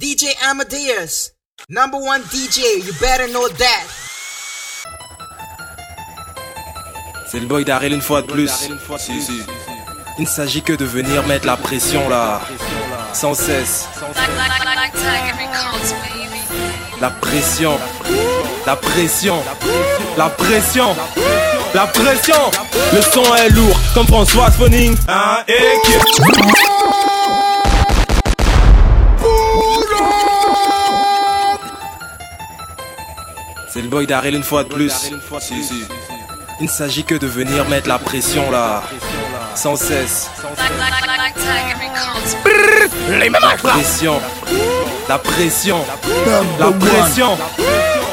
DJ Amadeus, number one DJ, you better know that. C'est le boy d'Arel une fois de plus. Il ne s'agit que de venir mettre la pression là, sans cesse. La pression, la pression, la pression, la pression. Le son est lourd comme François Foning. Hein, et C'est le boy d'Arel une fois de plus. Il ne s'agit que de venir mettre la pression là, sans cesse. La pression, la pression, la pression. La pression,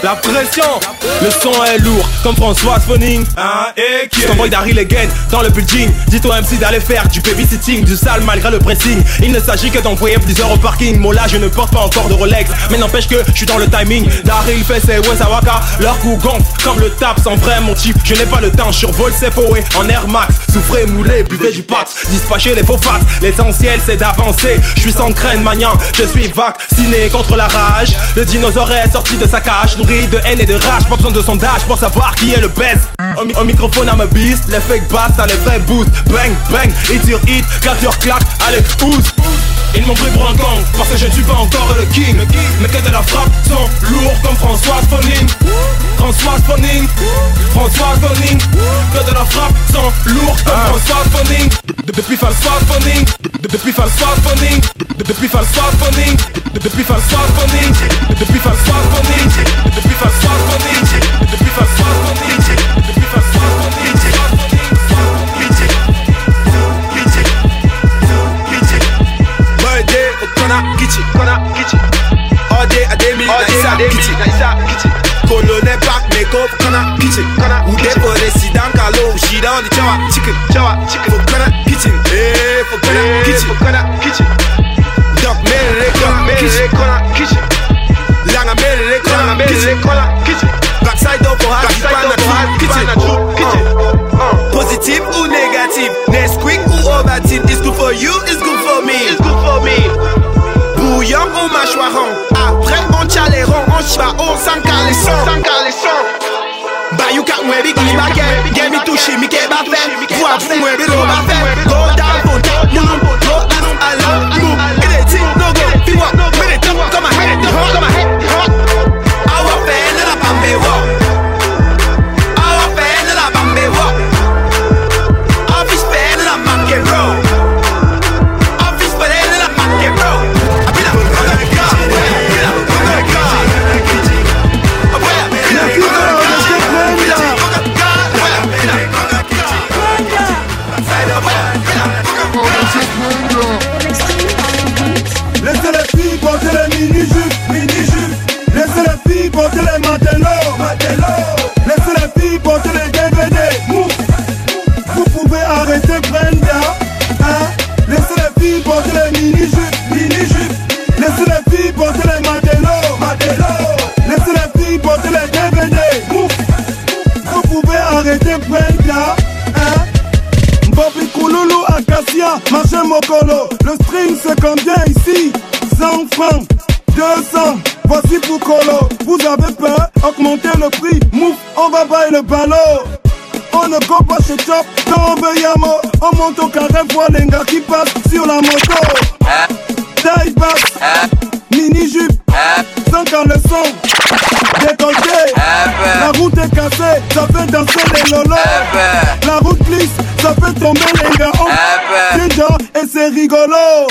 le son est lourd comme François Foning. Hein, et qui boy Daryl again dans le building. Dis-toi MC d'aller faire du babysitting, du sale malgré le pressing. Il ne s'agit que d'envoyer plusieurs au parking. Moi là, je ne porte pas encore de Rolex, mais n'empêche que je suis dans le timing. Daryl fait ses Wesawaka, leur coup gonfle comme le tap sans vrai mon type. Je n'ai pas le temps, je survole ses poés en Air Max. Souffrez, moulez, buvez du pat, dispatchez les faux fats. L'essentiel c'est d'avancer. Je suis sans crâne maniant, je suis vacciné contre la rage. Le dinosaure est sorti de sa cage de haine et de rage, pas besoin de sondage pour savoir qui est le best. Au, microphone à ma beast, les fake bass, ça les vrais boost. Bang, bang, hit your hit, your claque, allez, oust. Ils m'ont pris pour un gang, parce que je ne suis pas encore le king. Mais que de la frappe sont lourds comme François Foning. François Foning, François Foning. Que de la frappe sont lourds comme ah. François Foning. Depuis François Foning, depuis François Foning, depuis François Foning, depuis François Foning, depuis François Foning, depuis François Foning, depuis François Foning, depuis Gonna get it, gonna get it. All day, I day me, all day, I day me, get it. Colonel back, make up, gonna get it, gonna get it. Who there for the Sidan Kalo? She down the Jawa chicken, Jawa chicken. For gonna get it, eh? For gonna get eh, it, for gonna get it. Duck Mary, duck Mary, gonna get it. Langa Mary, gonna get it, gonna get it. Backside up. ba ou san kaleson Bayou kak mwen bi ki baken Gen mi touche mi ke bafen Fwa pou mwen bi ro bafen Go down, go down, move Go up, along, move Le stream c'est combien ici? 100 francs, 200, voici pour Colo. Vous avez peur? Augmentez le prix, mouf, on va bailler le ballot. On ne go pas chez Chop, quand on veut Yamo. On monte au carré, voit les gars qui passent sur la moto. Rigolo.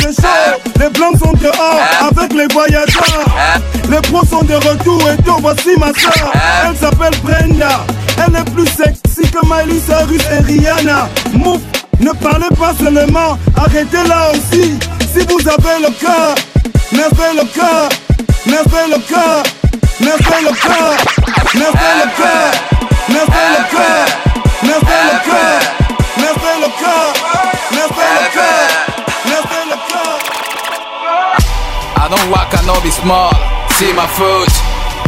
C'est chaud, les blancs sont dehors avec les voyageurs. Les pros sont de retour et tout, voici ma soeur. Elle s'appelle Brenda. Elle est plus sexy que Miley Cyrus et Rihanna. Mouf, ne parlez pas seulement, arrêtez là aussi. Si vous avez le cœur, levez le cœur, levez le cœur, levez le cœur, levez le cœur, levez le cœur, levez le cœur, le cœur, levez le cœur, be small. See my foot,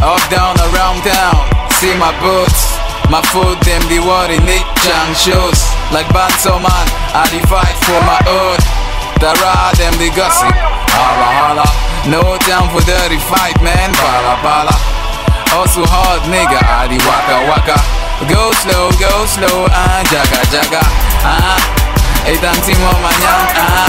up, down, around town. See my boots. My foot, them the what in it, shoes. Like Banso man, I the fight for my hood. The ride them the gossip. Holla holla. No time for dirty fight, man. Bala bala. Also hard, nigga. Adi waka waka. Go slow, go slow. Ah, jaga jaga. Ah, hey, timo manyang. Ah,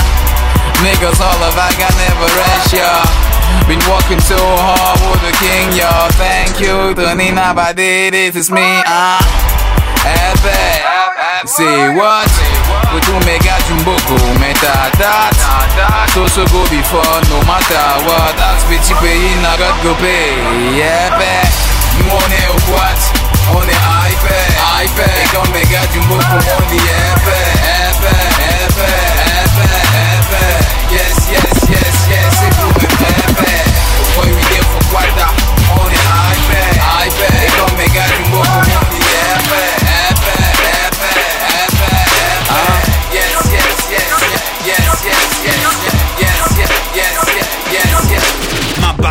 niggas all of I can never rest, y'all. Been working so hard with the king, y'all. Thank you, Tony Nabadi. This is me. Ah, epic. Say what? We do mega jumboko, meta that. So so go before, no matter what. That's bitchy pay, na God go pay. Yeah, bet. Money or what? On the iPad, iPad. Go mega jumboko on the iPad, got it moving.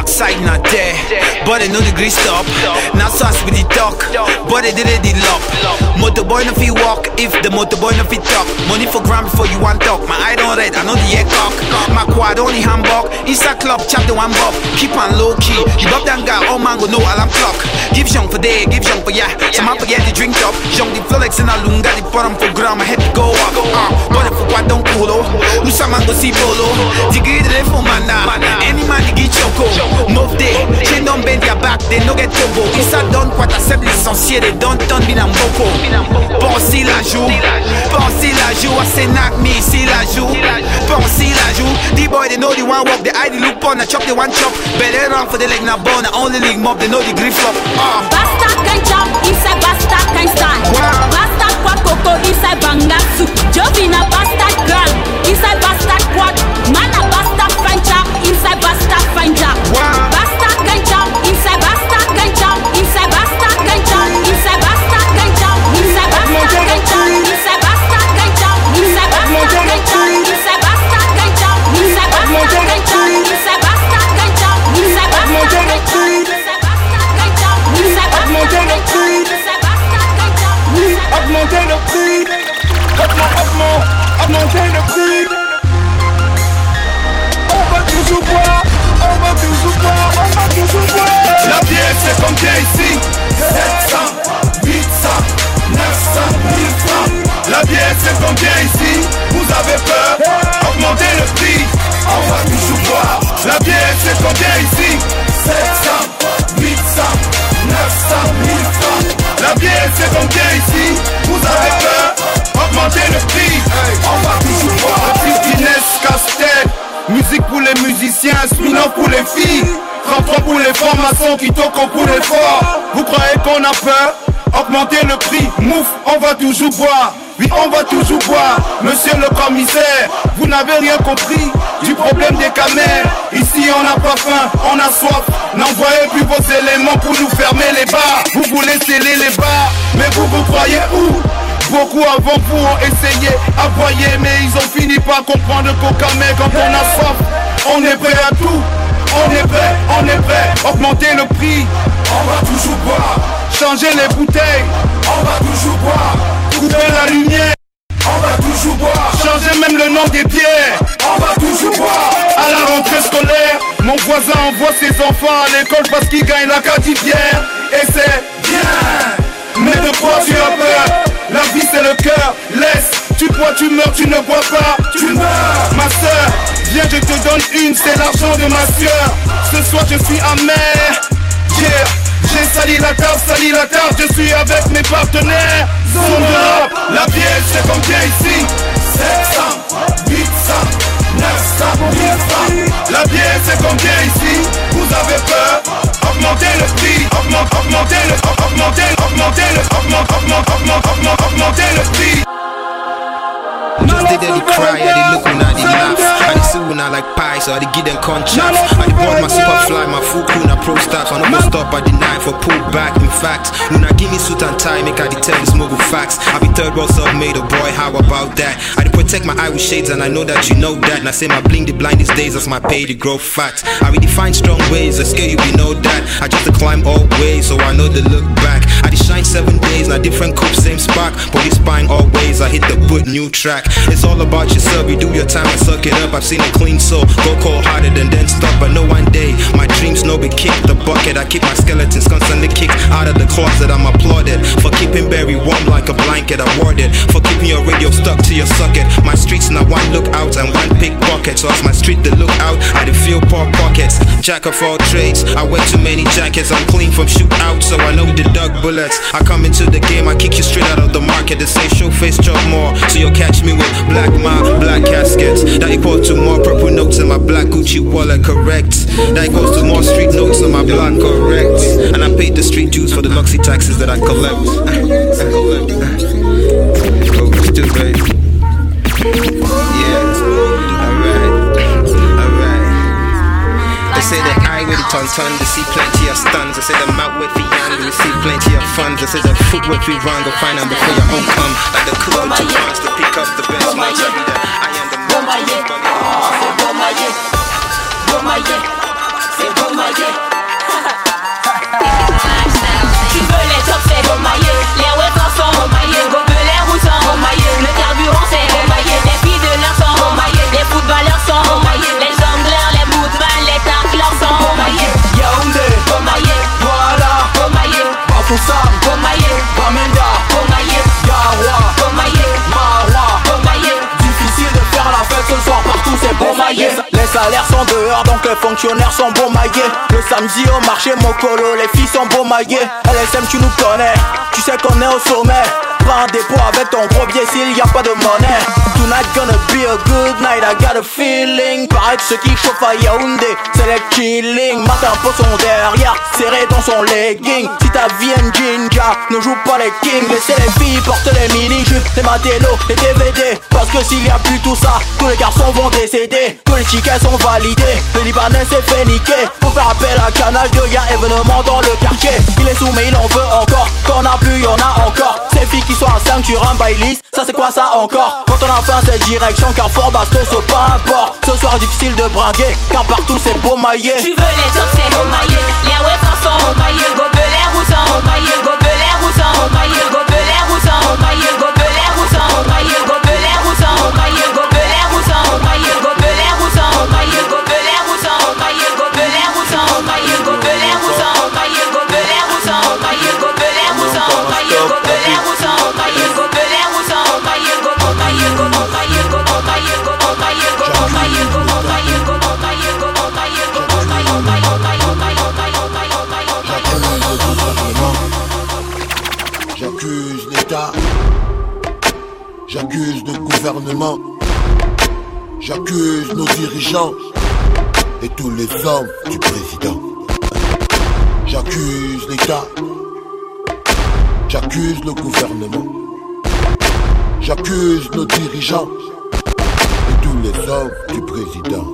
My there, but I know the grease stop. Now sauce with the talk, but I did it the lock. Motorboy no fit walk if the motorboy no fit talk. Money for gram before you want talk. My eye don't red, I know the air cock. My quad only handbag. Inside club, chop the one bob. Keep on low key. You got that guy, all man go know alarm clock. Give young for day, give young for yeah. Some man forget the drink top. Young the Flolex in a lunga, the bottom for gram. Had to go up. Uh, but if what don't cool, nous ça man go see polo. Diggy the for mana. Any man get choco. Move day, génome bendia back des nuggets combo Qui ça donne quoi ta sème l'essentiel et donne ton bilan boko. Pensez la joue, pensez la joue Asenak me si la joue, pensez la joue D-boy they know the one walk, the eye the loop on I chop the one chop. Better run for the leg na bone, I only link mob they know the grip flop. Uh. Basta can jump, inside basta can stand wow. Basta kwa koko, inside banga soup Jovina basta girl, inside basta quad Man basta inside Basta Finder. Wow. Basta a peur Augmentez le prix, mouf, on va toujours boire. Oui, on va toujours boire. Monsieur le commissaire, vous n'avez rien compris Du problème des camères. Ici on n'a pas faim, on a soif. N'envoyez plus vos éléments pour nous fermer les bars. Vous voulez sceller les bars. Mais vous, vous croyez où? Beaucoup avant vous ont essayé, aboyé, mais ils ont fini par comprendre qu'au camé, quand on a soif, on est prêt à tout. On est prêt, on est prêt, augmenter le prix, on va toujours boire. Changer les bouteilles, on va toujours boire. Couper la lumière, on va toujours boire. Changer même le nom des bières, on va toujours boire. À la rentrée scolaire, mon voisin envoie ses enfants à l'école parce qu'il gagne la cativière. Et c'est bien. Mais de quoi tu as peur? La vie c'est le cœur, laisse. Tu bois, tu meurs, tu ne bois pas, tu meurs. Ma soeur, viens je te donne une, c'est l'argent de ma sueur Ce soir je suis amer. Yeah, j'ai la table, sali la table Je suis avec mes partenaires. La bière c'est comme ici. 700, 800, 900, 1000 francs La bière c'est comme ici. Vous avez peur Augmentez le prix, augmente, augmentez le, augmentez, augmentez le, augmente, augmente, augmente, augmente, augmentez le prix. Just did. I did see like pie, so I did give them conchaff. I did want my super fly, my full crew, na pro staff. I no go stop, I deny for pull back. In fact, when I give me suit and tie, make I tell this mogul facts. I be third world self made a oh boy, how about that? I did protect my eye with shades, and I know that you know that. And I say my bling the blind these days as my pay to grow fat. I redefine strong ways, I scare you, we know that. I just to climb all ways, so I know the look back. I did shine seven days, now different cup, same spark. Body spine always, I hit the boot, new track. It's all about yourself, you do your time and suck it up. I've seen clean so go cold hearted and then stop. But no one bucket. I keep my skeletons constantly kicked out of the closet. I'm applauded for keeping Barry warm like a blanket. Awarded for keeping your radio stuck to your socket. My streets now one look out and one pickpocket. So as my street the look out, I did feel poor pockets. Jack of all trades, I wear too many jackets. I'm clean from shootout, so I know the dug bullets. I come into the game, I kick you straight out of the market. They say show face chop more, so you'll catch me with black ma, black caskets. That equal to more purple notes in my black Gucci wallet, correct. That equals to more street notes on my block, correct. And I paid the street dues for the luxury taxes that I collect. I baby. Yeah, alright, alright. They say that I with it on ton, they see plenty of stuns. They say the mouth with the young, they see plenty of funds. They say the foot with we run, go find them before your own come. Like the with two funds to pick up the best ones. I be bon maillet, c'est bon bon maillet, c'est bon maillet. Salaires sont dehors donc les fonctionnaires sont bon maillés. Le samedi au marché mon colo les filles sont beau maillées LSM tu nous connais Tu sais qu'on est au sommet Prends un dépôt avec ton gros biais s'il y a pas de monnaie. Tonight gonna be a good night I got a feeling. Pareil que ceux qui chauffent à Yaoundé C'est les killing Matin son derrière Serré dans son legging. Si ta vie est une jinja Ne joue pas les kings. Laissez les filles porter les mini-jupes Les matélos, les DVD Parce que s'il y a plus tout ça Tous les garçons vont décéder. Tous les tickets sont validés Le Libanais s'est fait niquer. Faut faire appel à Canal 2 Y'a événement dans le quartier. Il est sous mais il en veut encore. Quand on a plus y'en a encore. Ces filles qui soir à 5 tu rambais Ça c'est quoi ça encore Quand on a faim c'est direction Carrefour Bastos au pas importe Ce soir difficile de braguer Car partout c'est beau maillé. Tu veux les tops c'est beau maillé. Les webs sont au Gobelet ou sans au maillé. Gobelet ou sans au maillé Gobelet ou J'accuse nos dirigeants et tous les hommes du président. J'accuse l'État. J'accuse le gouvernement. J'accuse nos dirigeants et tous les hommes du président.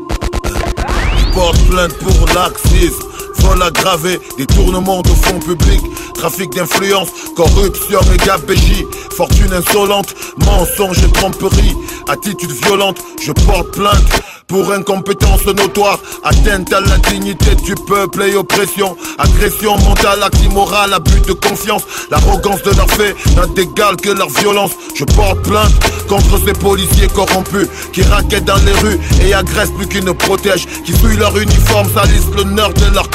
Porte plainte pour laxisme, vol aggravé, détournement de fonds publics, trafic d'influence, corruption et gabegie, fortune insolente, mensonge et tromperie, attitude violente, je porte plainte pour incompétence notoire, atteinte à la dignité du peuple et oppression, agression mentale, acte immoral, abus de confiance, l'arrogance de leurs faits n'a d'égal que leur violence. Je porte plainte contre ces policiers corrompus qui raquettent dans les rues et agressent plus qu'ils ne protègent, qui souillent leur uniforme, salissent l'honneur de leurs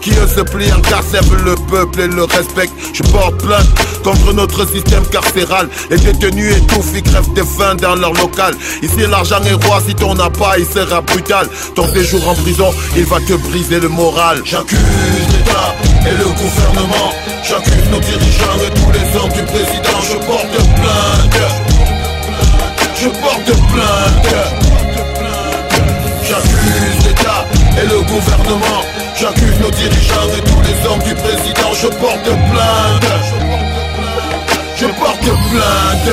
qui eux se plient en car servent le peuple et le respectent. Je porte plainte contre notre système carcéral, les détenus étouffent, ils crèvent des faim dans leur local. Ici l'argent est roi, si t'en as pas, il sera brutal. Ton séjour en prison, il va te briser le moral. J'accuse l'État et le gouvernement. J'accuse nos dirigeants et tous les hommes du président. Je porte plainte. Je porte plainte. J'accuse l'État et le gouvernement. J'accuse nos dirigeants et tous les hommes du président. Je porte plainte. Je porte plainte.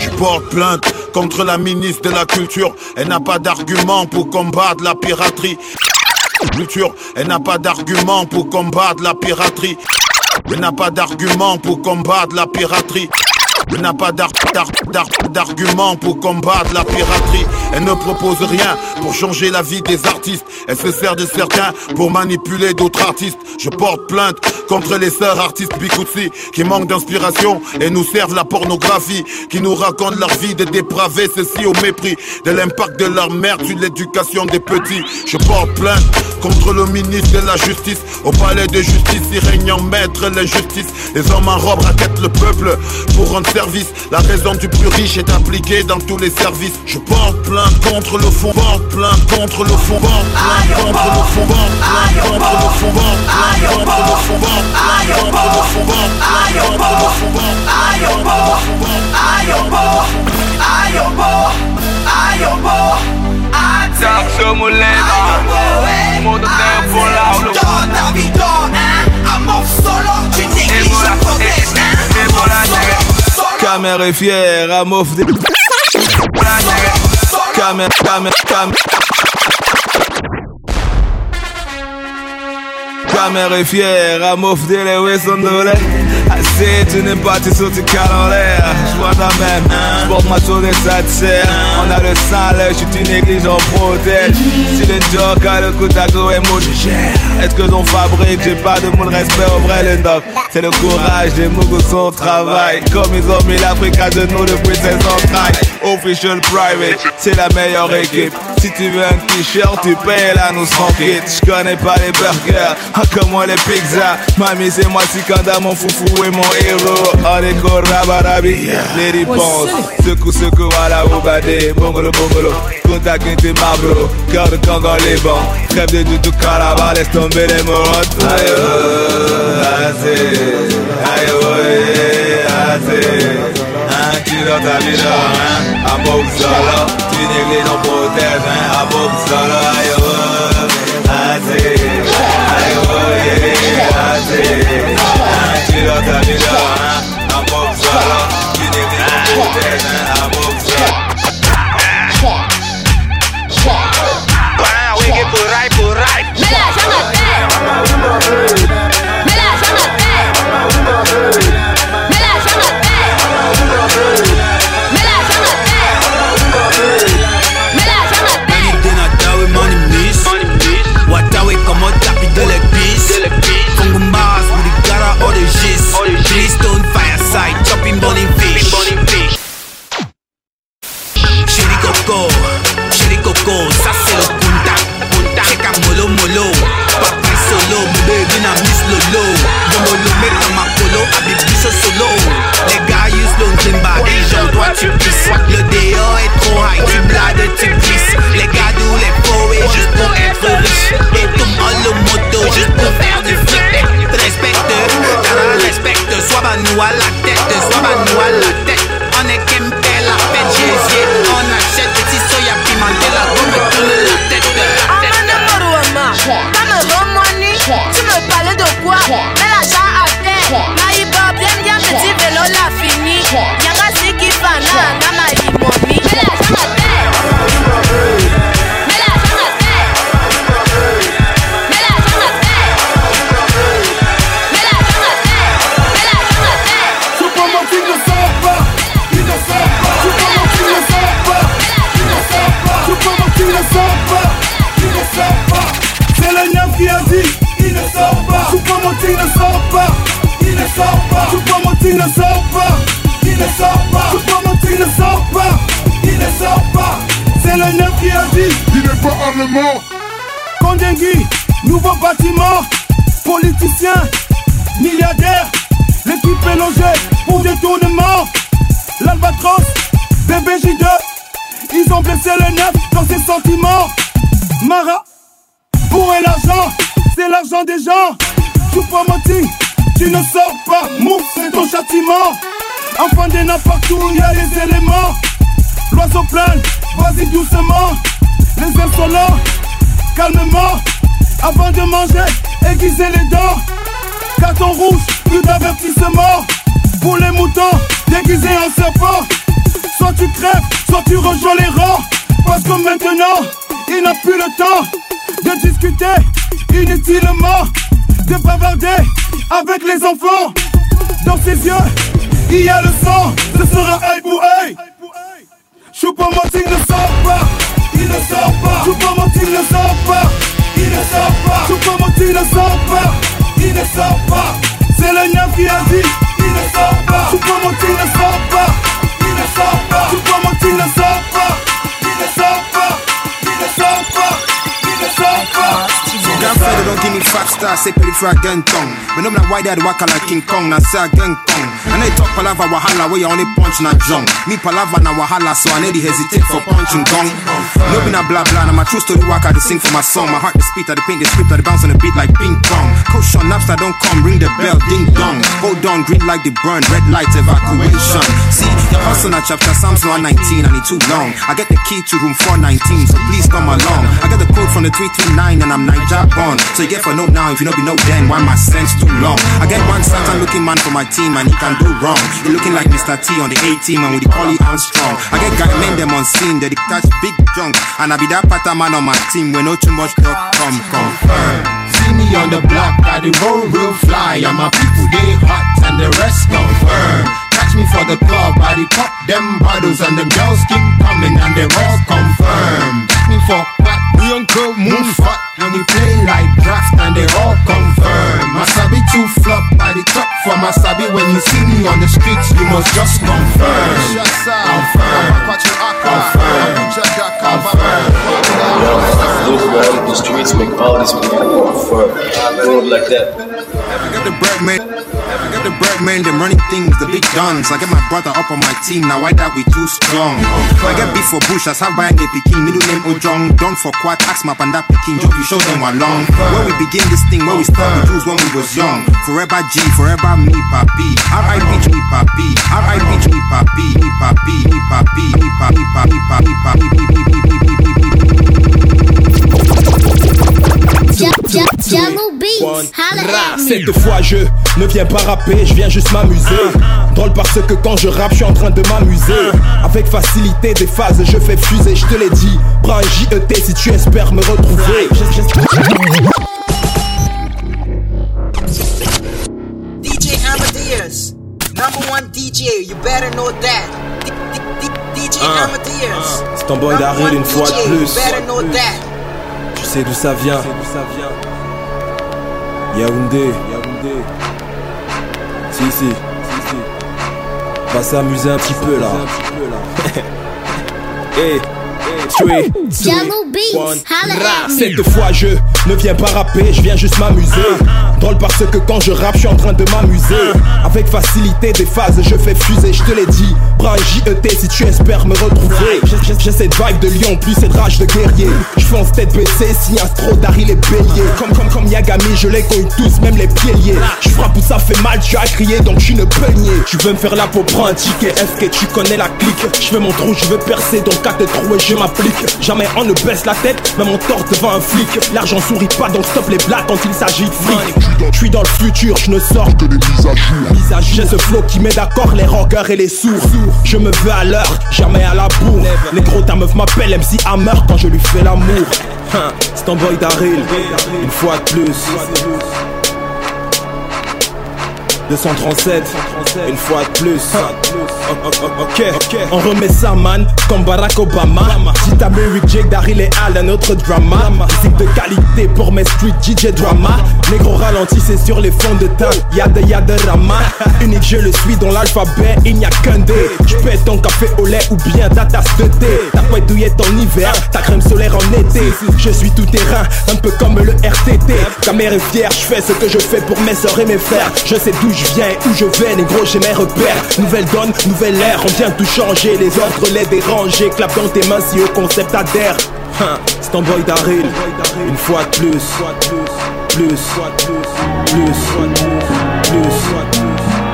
Je porte plainte contre la ministre de la Culture. Elle n'a pas d'argument pour combattre la piraterie. Culture, elle n'a pas d'argument pour combattre la piraterie. Elle n'a pas d'argument pour combattre la piraterie. Elle n'a pas d'ar- d'ar- d'ar- d'argument pour combattre la piraterie. Elle ne propose rien pour changer la vie des artistes. Elle se sert de certains pour manipuler d'autres artistes. Je porte plainte contre les sœurs artistes Bikutsi qui manquent d'inspiration et nous servent la pornographie, qui nous racontent leur vie de dépravés, ceci au mépris de l'impact de leur mère sur l'éducation des petits. Je porte plainte contre le ministre de la justice. Au palais de justice, il règne en maître l'injustice. Les hommes en robe raquettent le peuple pour rendre service. La raison du plus riche est appliquée dans tous les services. Je porte plainte contre le fond, porte plainte contre le fond, porte plainte contre le fond, porte plainte contre le fond, porte contre fond, Somos lento, modo tempo laulo. Toda vida, amor solo, la prothèse. Caméra. Caméra est fière, à m'offre des les Wesson de Assez, tu n'aimes pas, tu sautes, tu cales en l'air. Ta même, j'porte ma et ça te. On a le sang, là, j'suis une église, on protège. Si le joke a le coup d'agro et mot Est-ce que l'on fabrique, j'ai pas de mot de respect au vrai le doc. C'est le courage des mougous son travail. Comme ils ont mis l'Afrique à genoux depuis ses entrailles. Official private, c'est la meilleure équipe. Si tu veux un t-shirt, tu payes là, nous sans kit. J'connais pas les burgers, moins les pizzas. Mamie, c'est moi si quand mon foufou est mon héros. On est rabarabi, les réponses. Secoue, secoue à la oubadé. Bongolo, bongolo, contact t'es marbro. Cœur de Congo, les bons. Crève de tout carava, laisse tomber les morottes. Aïe, oh, aïe, oh, aïe, Un kilo ta vie hein. À tu négliges, protège, hein. À aïe, Yeah. Les gars les poètes juste pour être riche Et tout le moto juste pour faire du fric. Respecte, respecte, soit bah nous à la tête, soit bah nous à la tête Supermotif ne sort pas, il ne sort pas. Supermotif ne sort pas, il ne sort pas. Supermotif ne sort pas, il ne sort pas. C'est le neuf qui a dit, il n'est pas allemand. Kondengui, nouveau bâtiment, politicien, milliardaire, l'équipe est logée pour détournement. L'Albatros, BBJ2, ils ont blessé le neuf dans ses sentiments. Mara, pour l'argent, c'est l'argent des gens. Choupo-Moting, tu ne sors pas, mou, c'est ton châtiment. Enfant des nains partout, il y a les éléments. L'oiseau plane, vas-y doucement. Les insolents, calmement. Avant de manger, aiguiser les dents. Carton rouge, plus d'avertissement. Pour les moutons, déguisés en serpent. Soit tu crèves, soit tu rejoins les rangs. Parce que maintenant, il n'a plus le temps de discuter inutilement. De bavarder avec les enfants. Dans ses yeux, il y a le sang. Ce sera œil pour œil. Choupo-Moting ne sort pas, il ne sort pas. Choupo-Moting ne sort pas, il ne sort pas. Choupo-Moting ne sort pas, il ne sort pas. C'est le neuf qui a dit, il ne sort pas. Choupo-Moting ne sort pas, il ne sort pas. Choupo-Moting ne sort pas, five stars, say pretty for a gun tongue. But I'm not white dad waka like King Kong, now say a gang kong. And they talk palava wahala where you only punch na junk. Me palava na wahala, so I need hesitate for punching gong. No be na blah blah, now my true story waka to sing for my song. My heart the speed, I paint the script, I bounce on the beat like ping pong. Coach on Napster don't come, ring the bell, ding dong. Hold on, green like the burn, red light evacuation. See, your hustle na chapter Psalms 119, I need too long. I get the key to room 419, so please come along. I got the code from the 339 and I'm Niger born. So you get for no now, if you know be no then, why my sense too long? I get one Satan looking man for my team and he can do wrong. He looking like Mr. T on the A team and with the Collie Armstrong. I get guy men them on scene, they catch big junk. And I be that pattern man on my team when no too much talk come confirm. See me on the block, I the roll real fly, and my people they hot and the rest confirm. Catch me for the club, I the pop them bottles and them girls keep coming and they all confirm. Catch me for what we uncle moon fuck when we play like draft and they all confirm. Masabi too flop by the top for Masabi when you see me on the streets, you must just confirm. Confirm. Confirm. Look man, the streets make all these people confirm. Road like that. I got the bread man. Got the bread man, them running things, the big guns. I get my brother up on my team, now why that we too strong? I get beef for bush, as have buying a picking, middle name Ojong, done for quad, ask map and that picking, job, you show them along. Where we begin this thing, where we start the Jews when we was young. Forever G, forever me, papi. R.I.P. me, papi. R.I.P. me, papi. Me, papi. Me, papi. Me, papi. Me, papi. Me, papi. Me, papi. Me, papi. Jello Beats, holla at me. Cette fois je ne viens pas rapper, je viens juste m'amuser. Drôle parce que quand je rappe, je suis en train de m'amuser. Avec facilité des phases, je fais fuser, je te l'ai dit. Prends un JET si tu espères me retrouver. DJ Amadeus, number one DJ, you better know that. DJ Ah, Amadeus, ah, c'est ton boy one une fois de plus. You better know that. Tu sais d'où ça vient. Yaoundé. Si si. Va s'amuser un petit peu là. Eh rap. at me. Cette fois je ne viens pas rapper, je viens juste m'amuser. Drôle parce que quand je rappe, je suis en train de m'amuser. Avec facilité des phases, je fais fuser, je te l'ai dit JET si tu espères me retrouver. J'ai- cette vibe de lion, puis cette rage de guerrier. Je fonce tête baissée, si Astro, Dari les béliers. Comme comme comme Yagami, je les cogne tous, même les pieds liés Je frappe où ça fait mal, tu as crié, donc je suis une peignée Tu veux me faire la peau, prends un ticket FK, tu connais la clique. Je fais mon trou, je veux percer, donc à te trouver, je m'applique. Jamais on ne baisse la tête, même on torse devant un flic. L'argent sourit pas, donc stop les blagues quand il s'agit de fric. Je suis dans le futur, je ne sors que des mises à jour. J'ai ce flow qui met d'accord les rockers et les sourds Je me veux à l'heure, jamais à la bourre. Les gros ta meuf m'appelle MC Hammer quand je lui fais l'amour. Hein, C'est ton boy Daryl, une fois de plus 237, une fois de plus. Ok, on remet ça, man, comme Barack Obama. À Mary Jake, Daryl et Al, un autre drama. Musique de qualité pour mes street DJ drama. Négro ralentissez sur les fonds de teint, y'a de y'a de rama. Unique, je le suis dans l'alphabet, il n'y a qu'un D. J'pète ton café au lait ou bien ta tasse de thé. Ta douillette en hiver, ta crème solaire en été. Je suis tout terrain, un peu comme le RTT. Ta mère est fière, je fais ce que je fais pour mes soeurs et mes frères. Je sais d'où je viens où je vais, négro, j'ai mes repères. Nouvelle donne, nouvelle ère, on vient tout changer. Les ordres, les déranger. Clap dans tes mains si au concept adhère. Hein, C'est ton boy Daryl, une fois de. Plus, plus, plus, plus, plus,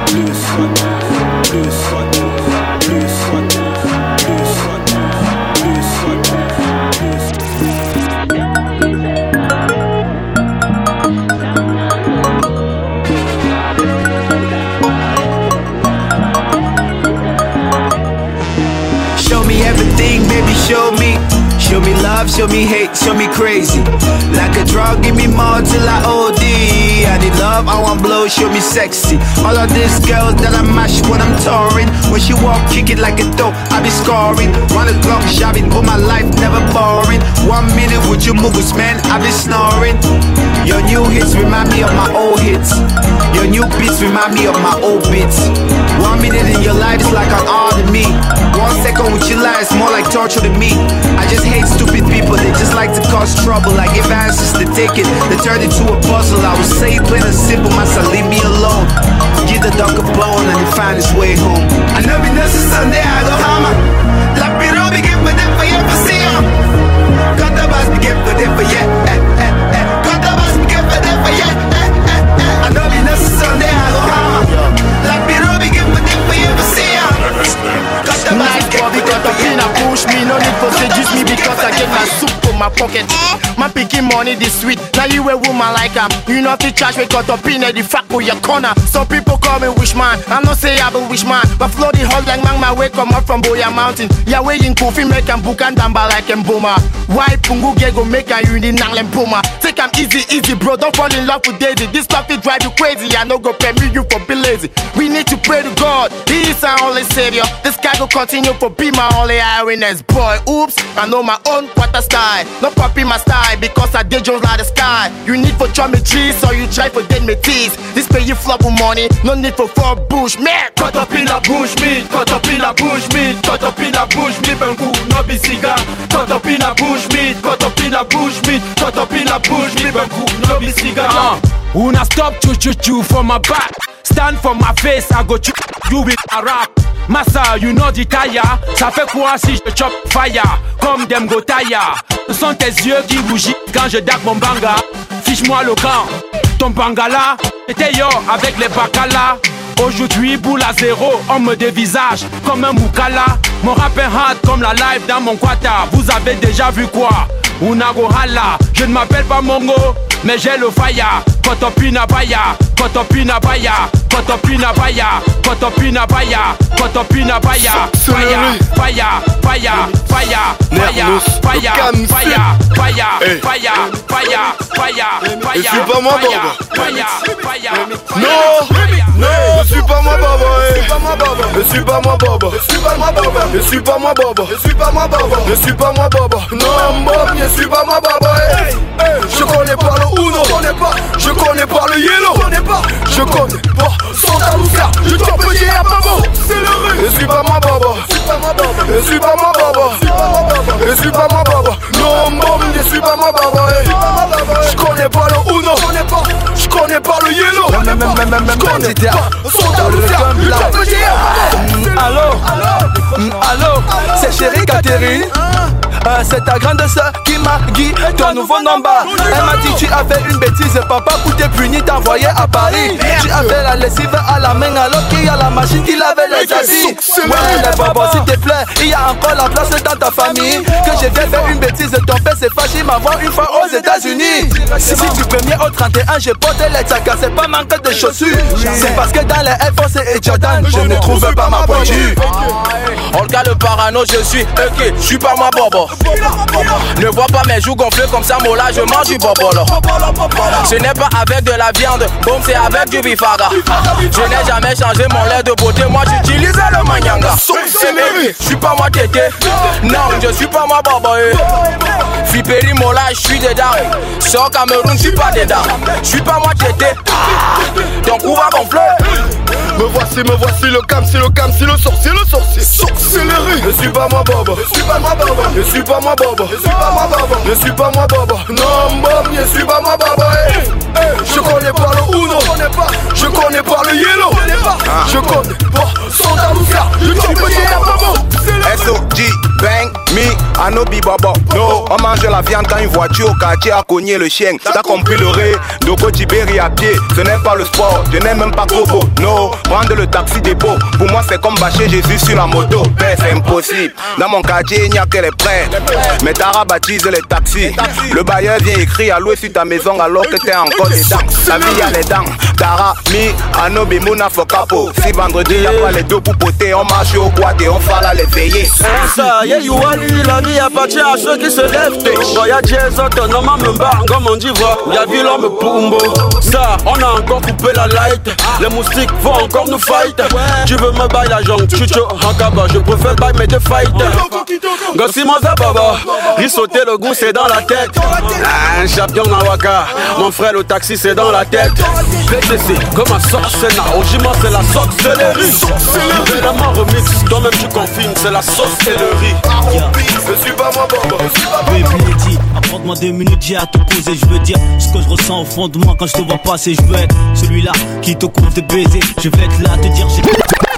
plus, Show me love, show me hate, show me crazy. Like a drug, give me more till I OD. I need love, I want blow, show me sexy. All of these girls that I mash when I'm touring. When she walk, kick it like a dope, I be scoring. Run the clock, shopping, all my life never boring. One minute with you muggles, man, I be snoring. Your new hits remind me of my old hits. Your new beats remind me of my old beats. One minute in your life is like an hour to me. One second with your life is more like torture to me. I just hate stupid people, they just like to cause trouble. I give answers to take it. They turned it to a puzzle. I was saved plain and simple, son, leave me alone. Give the dog a bone and he find his way home. I know be this Sunday, I go hammer. La piro be get for them for you for see. Cut the bus get for them for yeah. Because the push me, no need for seduce me because I get my soup for my pocket. My picking money this sweet. Now you a woman like I'm. You know fi charge me cut up in the fuck for your corner. Some people call me wish man. I no say I be wish man, but flow the whole like man my way come up from Boya Mountain. Yeah, way in Kofi make am book and damba like em boomer. Why pungu get go make a uni nang lem puma. Take am easy, easy, bro. Don't fall in love with Daisy. This stuff it drive you crazy. I no go permit you for be lazy. We need to pray to God. He is our only savior. This guy go continue for be my only Boy, oops, I know my own quarter style. No copy my style because I did Jones like the sky. You need for geometry, so you try for dead me tease. This pay you flop with money, no need for four bush, man. Cut up in a bush meat, cut up in a bush meat, cut up in a bush ben coup, no be cigar. Cut up in a bush meat, cut up in a bush meat, cut up in a bush ben coup, no be cigar. Una uh, stop choo choo choo for my back. Stand for my face, I go choo you with a rap. Massa, you know the tire. Ça fait quoi si je chop fire? Comme dem go tire. Ce sont tes yeux qui rougissent quand je dague mon banga. Fiche-moi le camp. Ton bangala, était yo avec les bacala. Aujourd'hui, boule à zéro, on me dévisage comme un moukala. Mon rap est hard comme la live dans mon quata. Vous avez déjà vu quoi? Unago hala, je ne m'appelle pas Mongo, mais j'ai le fire. Kotopina baya, Kotopina baya, Kotopina baya, Kotopina baya, Kotopina baya, fire, fire, fire, fire, fire, fire, fire, fire, fire, fire, fire, fire. Et suis pas moi, Baba. fire, fire, Non, non, je suis pas moi Baba. Je suis pas moi Baba, je suis pas moi Baba, je suis pas moi Baba, je suis pas moi Baba, je suis pas moi Baba. Non, Bob, je suis pas moi Baba, eh. Je connais pas le Uno, je connais pas, je connais pas le Yellow, je connais pas, je connais pas. Santa Lucia, je t'en peux dire à Pamo, c'est le rue. Je suis pas moi Baba, je suis pas moi Baba, je suis pas moi Baba. Non, Bob, je suis pas moi Baba, eh. Je connais pas le Uno, je connais pas, je connais pas le Yellow, je pas je. Allô Allô C'est chérie Catherine Euh, c'est ta grande soeur qui m'a guidé ton nouveau number. Elle m'a dit tu as fait une bêtise, papa pour te punir t'as envoyé à Paris. Tu as fait la lessive à la main alors qu'il y a la machine qui lavait les habits. Ouais, les bonbons s'il te plaît, il y a encore la place dans ta famille. Que j'ai viens faire une bêtise, ton père s'est fâché m'avoir une fois aux États-Unis. Si, du premier au 31, je porte les tchakas, c'est pas manque de chaussures. C'est parce que dans les Air Force et Jordan, je ne trouve pas ma pointure. Olga le parano, je suis ok, je suis pas moi bobo. Ne vois pas mes joues gonflées comme ça, moi là je mange du bobolo. Ce n'est pas avec de la viande, boum c'est avec du bifaga. Je n'ai jamais changé mon lait de beauté, moi j'utilise le manyanga. Eh, eh, Je suis pas moi tété, non je suis pas moi bobo. eh. Fiperi mola, je suis dedans. Sur Cameroun, je suis pas dedans. Je suis pas moi tété, donc où va gonfler? Me voici, me voici le cam, c'est le cam, c'est le sorcier, le sorcier. Sorcellerie. Je suis pas moi Bobo. Je suis pas moi Bobo. Je suis pas moi Bobo. Je suis pas moi Bobo. Je suis pas moi Bobo. Non, Bob, je suis pas moi Bobo. eh. Je connais pas le Uno. Je connais pas. Je connais pas le Yellow. Je connais pas. Connais pas Santa Lucia. Je dire à Bobo. SOG, bang, me, I no be. No, on mange la viande dans une voiture au quartier à cogner le chien. T'as compris le ré, Dogo Tiberi à pied. Ce n'est pas le sport, je n'ai même pas Coco. No, prendre le taxi dépôt. Pour moi, c'est comme bâcher Jésus sur la moto. Ben, c'est impossible. Dans mon quartier, il n'y a que les prêtres. Mais Tara baptise les taxis. Le bailleur vient écrire à louer sur ta maison alors que t'es encore dedans. La vie a les dents. Tara, mi, Anobi, Mouna, Fokapo. Si vendredi, y'a pas les deux pour poter, on marche au quad et on fera les veiller. Ça, yeah, you want la vie appartient à ceux qui se lèvent. Quand y'a Jason, non, me bat, comme on dit, voit, y'a vu l'homme Pumbo. Ça, on a encore coupé la light. Les moustiques vont encore nous fight. Tu veux me bailler la jambe, chucho, hakaba. Je préfère bailler mes deux fight. Gossi Moza Baba, rissoter le goût, c'est dans la tête. Un champion Nawaka, mon frère, le taxi, c'est dans la tête. PCC, comme un au giment, c'est la sorcellerie. Évidemment remix, toi-même tu confines, c'est la sorcellerie. Je suis pas moi Bobo Baby apporte-moi deux minutes, j'ai à te poser. Je veux dire ce que je ressens au fond de moi quand je te vois passer. Je veux être celui-là qui te couvre de baisers. Je vais être là, te dire j'ai.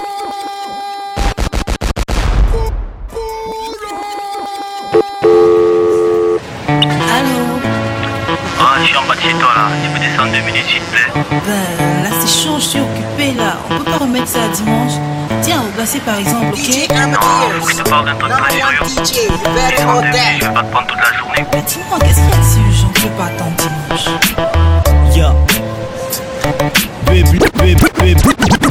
Suis en bas de chez toi là, tu peux descendre deux minutes s'il te plaît Ben là c'est chaud, je suis occupée là. On peut pas remettre ça à dimanche. Tiens, au bassin par exemple, ok? Non, faut que je te parle d'un truc très urgent. Descends deux minutes, je vais pas te prendre toute la journée. Mais dis-moi, qu'est-ce qu'il y a de si urgent que je peux pas attendre dimanche Yeah. Baby, baby, baby. Baby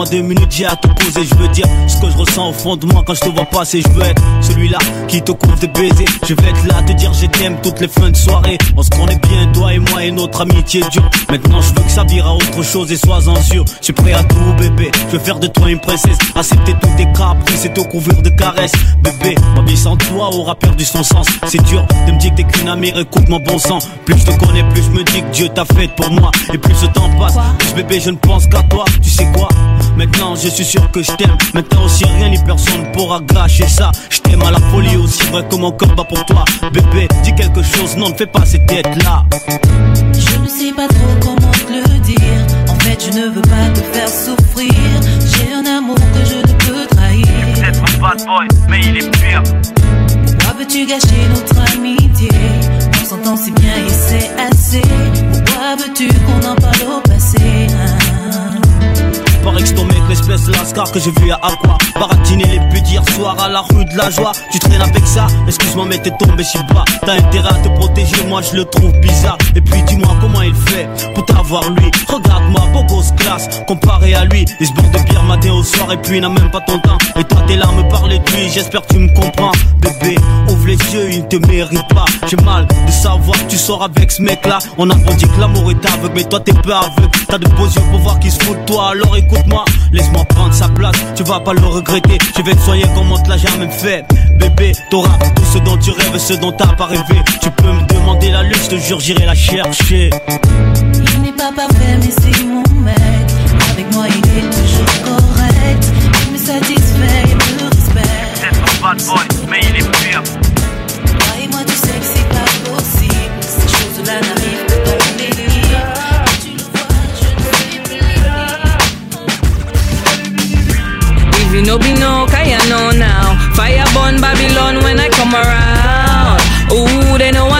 Apporte-moi deux minutes, j'ai à te poser. Je veux dire ce que je ressens au fond de moi quand je te vois passer. Je veux être celui-là qui te couvre de baisers. Je vais être là, te dire je t'aime toutes les fins de soirée. On se connaît bien, toi et moi, et notre amitié dure. Maintenant, je veux que ça vire à autre chose et sois-en sûr. Je suis prêt à tout, bébé. Je veux faire de toi une princesse. Accepter tous tes caprices et te couvrir de caresses. Bébé, ma vie sans toi aura perdu son sens. C'est dur de me dire que t'es qu'une amie, écoute mon bon sang. Plus je te connais, plus je me dis que Dieu t'a fait pour moi. Et plus le temps passe, plus bébé, je ne pense qu'à toi. Tu sais quoi? Maintenant, je suis sûr que je t'aime. Maintenant aussi, rien ni personne pourra gâcher ça. Je t'aime à la folie, aussi vrai que mon cœur bat pour toi. Bébé, dis quelque chose, non, ne fais pas cette tête-là. Je ne sais pas trop comment te le dire. En fait, je ne veux pas te faire souffrir. J'ai un amour que je ne peux trahir. Peut-être un bad boy, mais il est pur. Pourquoi veux-tu gâcher notre amitié? On s'entend si bien et c'est assez. Pourquoi veux-tu qu'on en parle au passé? hein Pareil que je ton mec, l'espèce lascar que j'ai vu à Aqua. Baratiner les putes hier soir à la rue de la joie. Tu traînes avec ça, excuse-moi, mais t'es tombé si bas. T'as intérêt à te protéger, moi je le trouve bizarre. Et puis dis-moi comment il fait pour t'avoir lui. Regarde-moi, beau gosse classe, comparé à lui. Il se bourre de bière matin au soir et puis il n'a même pas ton temps. Et toi t'es là à me parler de lui, j'espère que tu me comprends. Bébé, ouvre les yeux, il ne te mérite pas. J'ai mal de savoir tu sors avec ce mec là. On a dit que l'amour est aveugle, mais toi t'es pas aveugle. T'as de beaux yeux pour voir qui se fout de toi, alors écoute-moi, laisse-moi prendre sa place, tu vas pas le regretter. Je vais te soigner comme on te l'a jamais fait. Bébé, t'auras tout ce dont tu rêves, ce dont t'as pas rêvé. Tu peux me demander la lune, je te jure, j'irai la chercher. Il n'est pas parfait, mais c'est mon mec. Avec moi, il est toujours correct. Il me satisfait, il me respecte. Peut-être un bad boy, mais you know be no, kaya know now. Fire burn Babylon when I come around. Ooh, they know I.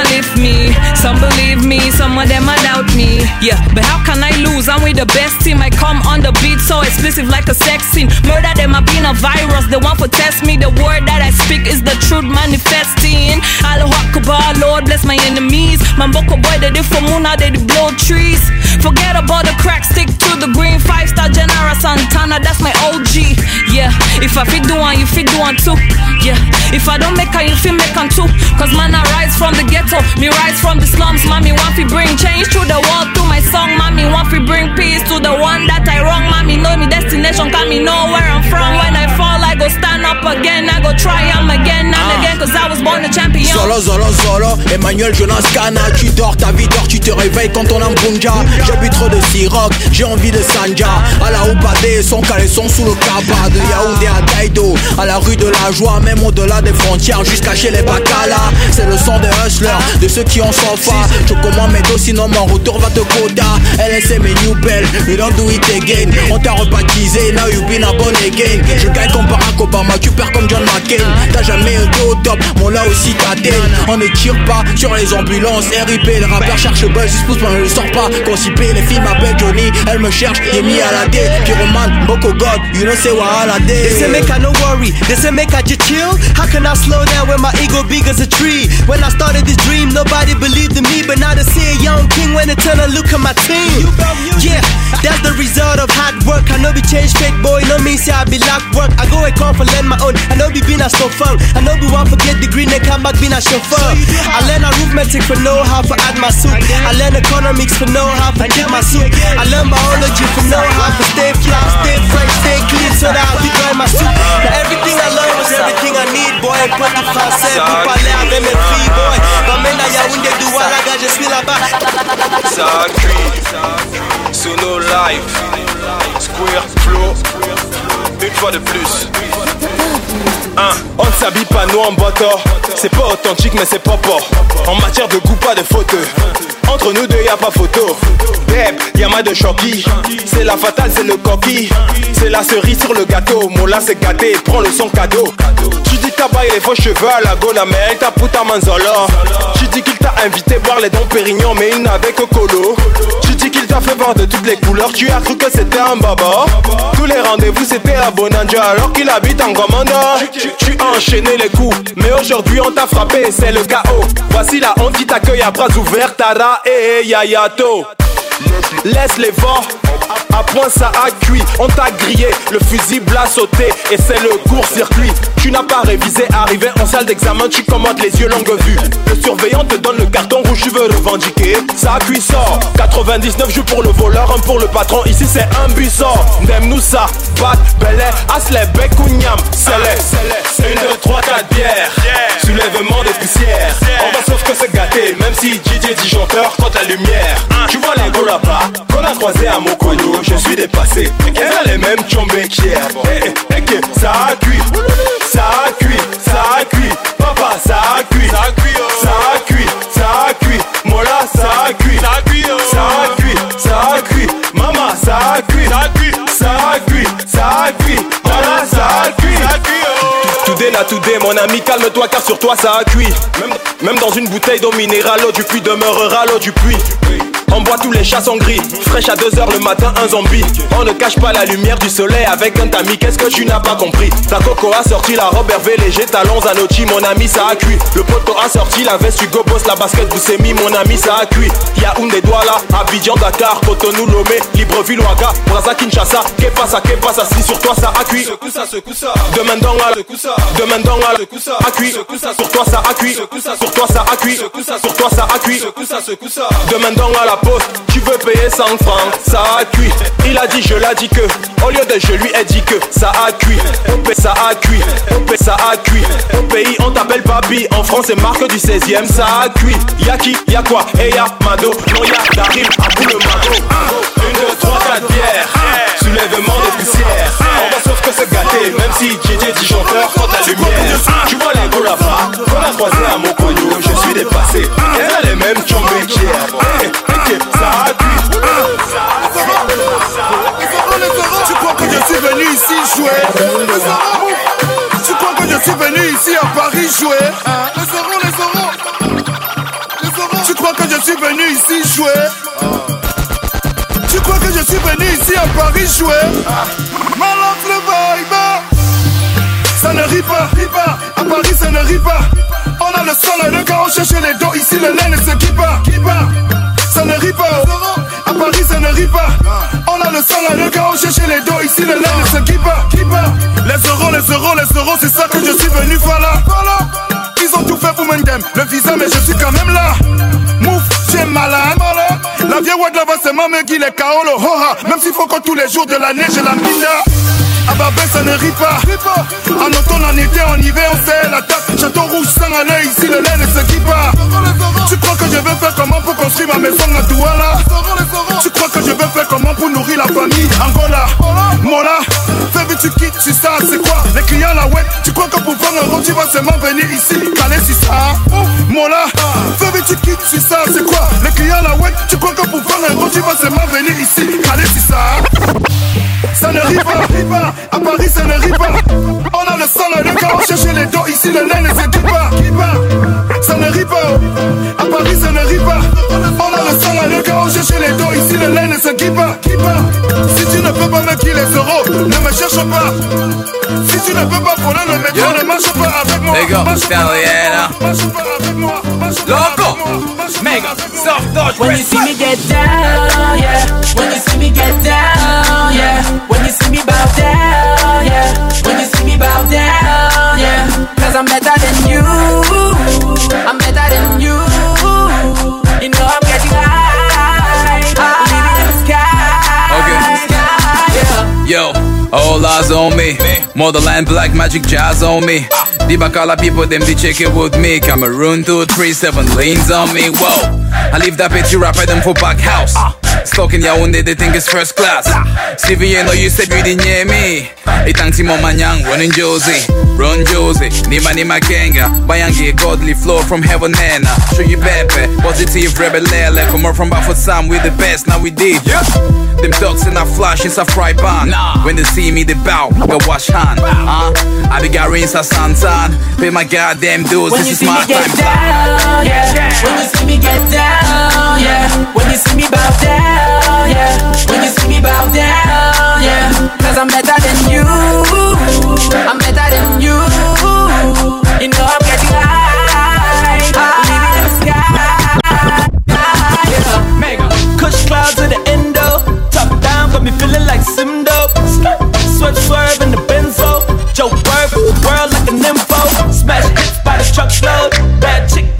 Some believe me, some of them I doubt me. Yeah, but how can I lose? I'm with the best team. I come on the beat so explosive like a sex scene. Murder them, I been a virus. The one for test me. The word that I speak is the truth manifesting. Allahu Akbar, Lord bless my enemies. Mamboko boy, they did for moon, now they did blow trees. Forget about the crack, stick to the green. Five star General Santana, that's my OG. Yeah, if I fit do one, you fit do one too. Yeah, if I don't make her, you fit make one too. Cause man, I rise from the ghetto, me rise from the slums. Mommy want to bring change to the world through my song. Mommy want to bring peace to the one that I wrong. Mommy know me destination, can me know where I'm from. When I fall, I go stand up again. I go try am again and again. Cause I was born a champion. Zolo, zolo, zolo, Emmanuel Jonas Cana Tu dors, ta vie dort, tu te réveilles quand on embunja J'ai bu trop de siroc, j'ai envie de sanja À la Oubadé, son caleçon sous le cabas De Yaoundé à Taïdo, à la rue de la joie Même au-delà des frontières, jusqu'à chez les Bacala C'est le son des hustlers, de ceux qui ont Je commande mes dos, sinon mon retour va te quota. LSM et New Bell, we don't do it again. On t'a rebaptisé, now you been a born again. Je gagne comme Barack Obama, tu perds comme John McCain. T'as jamais un dos au top, mon là aussi t'atteigne On ne tire pas sur les ambulances RIP, le rappeur cherche buzz, se pousse mais ne le sort pas. Constipé, les filles m'appellent Johnny Elle me cherche, j'ai mis à la D. Pyromane, Boko God, you know say what I did. They say make I no worry, they say make I just chill. How can I slow down when my ego big as a tree? When I started this dream, nobody believed in me But now they see a young king when they turn and look at my team. Yeah, that's the result of hard work. I know be change fake boy, no me say I be lock work. I go and come for learn my own, I know be been a so fun. I know be one forget the green, they come back being a chauffeur. I learn arithmetic for know how to add my soup I learn economics for know how to get my soup I learn biology for know how to stay fly, stay fresh, stay clean So that I be dry my soup Now everything I learned was everything I need boy. Petit français pour parler avec mes filles boy. M'amène je suis là-bas Ça crie, sous nos lives, square flow, une fois de plus. On ne s'habille pas nous en bateau C'est pas authentique mais c'est propre. En matière de goût pas de fauteux Entre nous deux y a pas photo. Beb, y'a ma de choquis C'est la fatale, c'est le coquille C'est la cerise sur le gâteau. Mon là c'est gâté, prends le son cadeau. Tu dis t'as baillé les faux cheveux à la gola Mais elle t'a puta manzolo Tu dis qu'il t'a invité boire les dons Pérignon Mais il n'avait que colo. Tu de toutes les couleurs Tu as cru que c'était un baba Tous les rendez-vous c'était à Bonandia Alors qu'il habite en commandant tu, as enchaîné les coups Mais aujourd'hui on t'a frappé c'est le chaos. Voici la honte qui t'accueille à bras ouverts Tara et Yayato. Laisse les vents à point ça a cuit, on t'a grillé, le fusible a sauté. Et c'est le court-circuit. Tu n'as pas révisé, arrivé en salle d'examen, tu commandes les yeux longue vue. Le surveillant te donne le carton rouge, tu veux revendiquer. Ça a cuit sort, 99 joues pour le voleur, un pour le patron. Ici c'est un buisson, n'aime-nous ça, bat, belé, asle, bec ou niam, c'est Une, deux, trois, quatre bières, soulèvement de poussière. On va sauf que c'est gâté, même si dit chanteur quand la lumière. Tu vois les gros là-bas, qu'on a croisé à Je suis dépassé. Elle a les mêmes tombées qu'hier. Eh, eh, eh, ça a cuit, ça a cuit, ça a cuit. Papa, ça a cuit, ça a cuit, ça a cuit, ça a cuit. Mola, ça a cuit, ça a cuit, ça a cuit, ça a cuit. Maman, ça a cuit, ça a cuit, ça a cuit, ça a cuit. Mola, ça a cuit, ça a cuit. Today na today, mon ami, calme-toi car sur toi ça a cuit. Même, dans une bouteille d'eau minérale, l'eau du puits demeurera l'eau du puits. On boit tous les chats sont gris, fraîche à 2h le matin, un zombie. On ne cache pas la lumière du soleil avec un tamis, qu'est-ce que tu n'as pas compris? Ta coco a sorti la robe Hervé léger, talons à Nochi, mon ami ça a cuit. Le poteau a sorti la veste Hugo Boss, la basket Boussemi, mon ami ça a cuit. Y'a une des doigts là, Abidjan, Dakar, Cotonou, Lomé, Libreville, Ouaga, Braza, Kinshasa, que pasa, que pasa, si sur toi ça a cuit. Secoue ça, secoue ça. Demain dans la. Demain dans la, secoue ça. A cuit. Secoue ça, sur toi ça a cuit. Secoue ça, sur toi ça a cuit. Secoue ça, sur toi ça a cuit. Secoue ça, secoue ça. Demain dans la poste, tu veux payer 100 francs, ça a cuit. Il a dit, je l'ai dit que, au lieu de je lui ai dit que, ça a cuit. Pays, ça a cuit. Pays, ça a cuit. Au pays, on t'appelle papi. En France, c'est marque du 16e, ça a cuit. Y'a qui, y'a quoi, et y'a Mado. Non, y'a Darim, à bout le mago. Une, deux, trois, quatre bières. Soulèvement de poussière. On va sauf même si JJ dit chanteur quand la lumière. Tu vois les gros là-bas, qu'on a croisé à Mokoyo, je suis dépassé. Elle a les mêmes tombées qu'hier. Ça a. Tu crois que je suis venu ici jouer? Tu crois que je suis venu ici à Paris jouer? Les euros, les euros Tu crois que je suis venu ici jouer? Tu crois que je suis venu ici à Paris jouer? Rit pas, rit pas À Paris ça ne rit pas On a le sang et le gars on cherche les dos Ici le lait ne se qui pas, qui Ça ne rit pas À Paris ça ne rit pas On a le sang et le gars on cherche les dos Ici le lait ne se qui pas, qui Les euros, les euros, les euros C'est ça que je suis venu faire là. Ils ont tout fait pour m'endem Le visa mais je suis quand même là. Mouf, j'ai malade La vieille Wad là-bas c'est ma mère qui les kaolo Hoha, même s'il faut que tous les jours de l'année j'ai la mina Ah bah ben ça ne rit pas. En automne, en été, en hiver, on sait la tête Château rouge, sang à l'œil, ici le lait ne se dit pas. Tu crois que je vais faire comment pour construire ma maison à Douala? Tu crois que je vais faire comment pour nourrir la famille? Angola, Mola, fais vite tu quittes, tu ça, c'est quoi? Les clients la web, tu crois que pour prendre un rond, tu vas seulement venir ici Calais, si ça, Mola, fais vite tu quittes, tu ça, c'est quoi? Les clients la web, tu crois que pour prendre un rond, tu vas seulement venir ici Calais, si ça? Ça ne rit pas, rit pas. À Paris, ça ne rit pas. On a le sang le gars, on cherche les dos. Ici, le lait ne se dit pas. Ça ne rit pas. À Paris, ça ne rit pas. On a le sang le gars, on cherche les dos. Ici, le lait ne se dit pas. Si tu ne peux pas me qui les euros, ne me cherche pas. Si tu ne peux pas prendre le métro, ne marche pas avec moi. Lego, Marche pas avec moi. Loco, mega, soft touch, When you see me get down, yeah. When you see me get down, yeah. When you see me bow down, Cause I'm better than you. I'm better than you. You know I'm getting high. I'm living in the sky. Okay. Yeah. Yo, all eyes on me. Motherland black magic jazz on me. The Bacala people, them they check it with me. Cameroon 237 lanes on me. Whoa. I leave that petty rapper them for back house. Stock in Yaoundé, they think it's first class. CVA know you said you didn't hear me. Itanti mo manyang, running Josie, run Josie. Nima nima kenga, bayangi godly flow from heaven nena. Show you pepe, positive rebel lele. Come on from Bafo Sam, we the best, now we did. Them ducks in a flash, it's a fry pan. nah. When they see me, they bow, go wash hand. Uh, I be Gary in Santan, pay my goddamn dues, When this you is see my me get time. down, yeah. When you see me get down, yeah. When you see me bow down, yeah. When you see me bow down, yeah. Cause I'm better than you. I'm better than you. You know I'm getting high. Living in the sky. Yeah. Mega. Kush clouds at the endo. Top down, got me feeling like Simdo. Swerve, swerve in the benzo. Joe Bird, world like an info. Smash hits by the truckload. Bad chick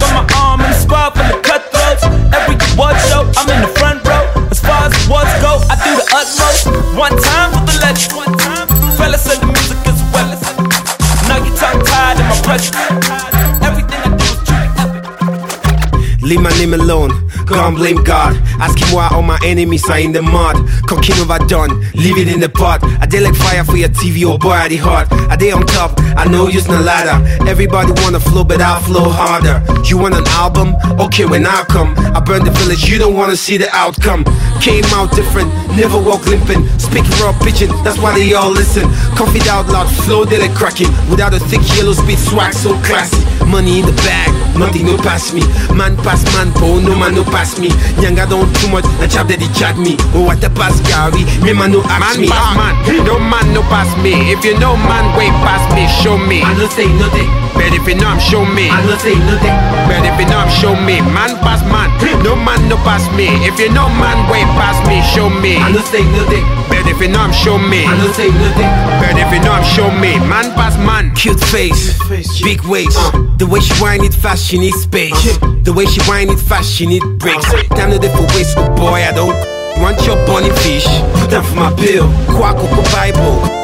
Leave my name alone, can't blame God. Asking why all my enemies are in the mud. Cooking overdone, leave it in the pot. I did like fire for your TV, or oh boy, I did hot. I did on top, I know use no ladder. Everybody wanna flow, but I'll flow harder. You want an album? Okay, when I come, I burn the village, you don't wanna see the outcome. Came out different, never walk limping. Speak raw pitching, that's why they all listen. Coffee out loud, flow, they like cracking. Without a thick yellow speed, swag so classy. Money in the bag, nothing no pass me. Man pass man, po, no man no pass me. Nyanga don't too much, na chap that he chat me. Oh, what the pass Gary, me man no ask Man me. pass man, no man no pass me. If you know man way pass me, show me. I no say nothing. But if you know I'm show me. I no say nothing. But if you know I'm show me. Man pass man, no man no pass me. If you know man way pass me, show me. I no say nothing. But if you know I'm show me. I no say nothing. But if you know I'm show me. Man pass man. Cute face, big waist. Uh. The way she whine it fast, she need space. Uh. The way she whine it fast, she need breaks. Uh. Time to for waste, oh boy, I don't want your bunny fish. Put them for my bill. Quack Coco Bible.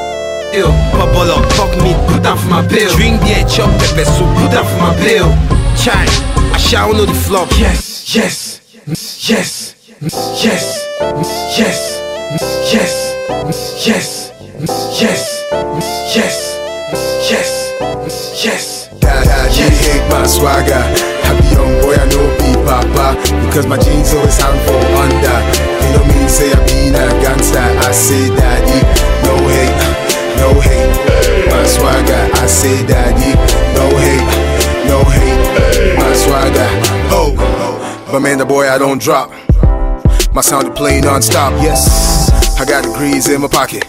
Ill, bubble up, fuck me, put down for my bill. Drink the chop pepper soup, put down for my bill. Chai, I shall know the flop. Yes, yes, yes, yes, yes, yes, yes, yes, yes, yes, yes, yes. Daddy hate my swagger. Happy young boy, I know be papa. Because my jeans always hang for under. You know me say I be a gangster. I say daddy, no hate, no hate. My swagger, I say daddy, no hate, no hate. My swagger, oh. But man, the boy I don't drop. My sound play non-stop. Yes, I got degrees in my pocket.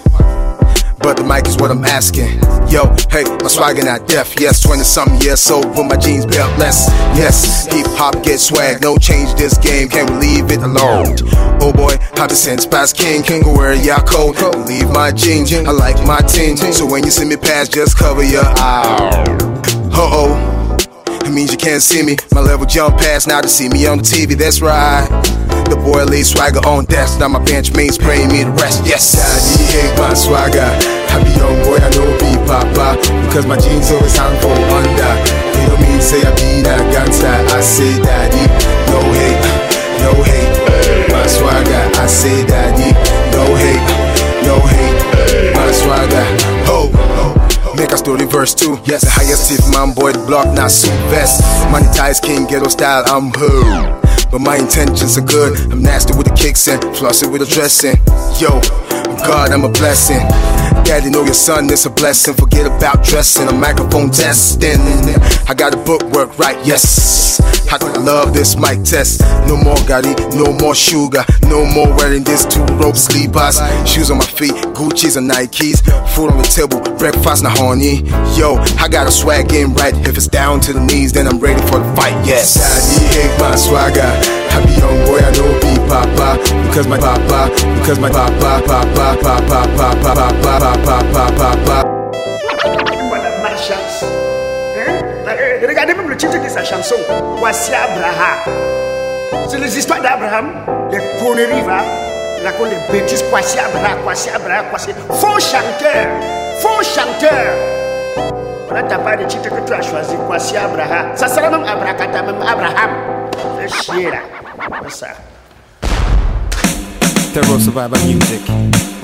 But the mic is what I'm asking. Yo, hey, my swagger not deaf. Yes, 20 something years old with my jeans belt less. Yes, hip hop get swag. No change this game. Can't leave it alone? Oh boy, Papa since past king. King go where y'all cold. Leave my jeans. I like my team. So when you see me pass, just cover your eye. Uh oh. It means you can't see me. My level jump past now to see me on the TV. That's right. The boy laid swagger on desk. Now my bench main spraying me the rest. Yes, daddy hate my swagger. Happy young boy, I know be papa. Because my jeans always hang for under. You know me say I be that gangster. I say daddy, no hate, no hate. My swagger, I say daddy, no hate, no hate. My swagger. Make a story verse 2. Yes, the highest tip man boy block, not suit vest. Monetize king ghetto style, I'm who. But my intentions are good. I'm nasty with the kicks and flossy with the dressing. Yo, God, I'm a blessing. Daddy, know your son is a blessing. Forget about dressing, a microphone testing. I got a bookwork right, yes. I love this mic test. No more Gotti, no more sugar, no more wearing this two rope sleepers. Shoes on my feet, Gucci's and Nikes. Food on the table, breakfast na honey. Yo, I got a swag game right. If it's down to the knees, then I'm ready for the fight. Yes. Daddy hate my swagger. Happy young boy, I know be papa. Because my papa, because my papa, papa, papa, papa, papa, papa, papa, papa. Regardez même le titre de sa chanson. Voici Abraham. C'est les histoires d'Abraham, les conneries, va. Il raconte les bêtises. Voici Abraham, voici Abraham, voici. Faux chanteur, faux chanteur. Voilà ta part de titre que tu as choisi. Voici Abraham. Ça sera même Abracata, même Abraham. Fais chier là. C'est ça. Terror Survivor Music.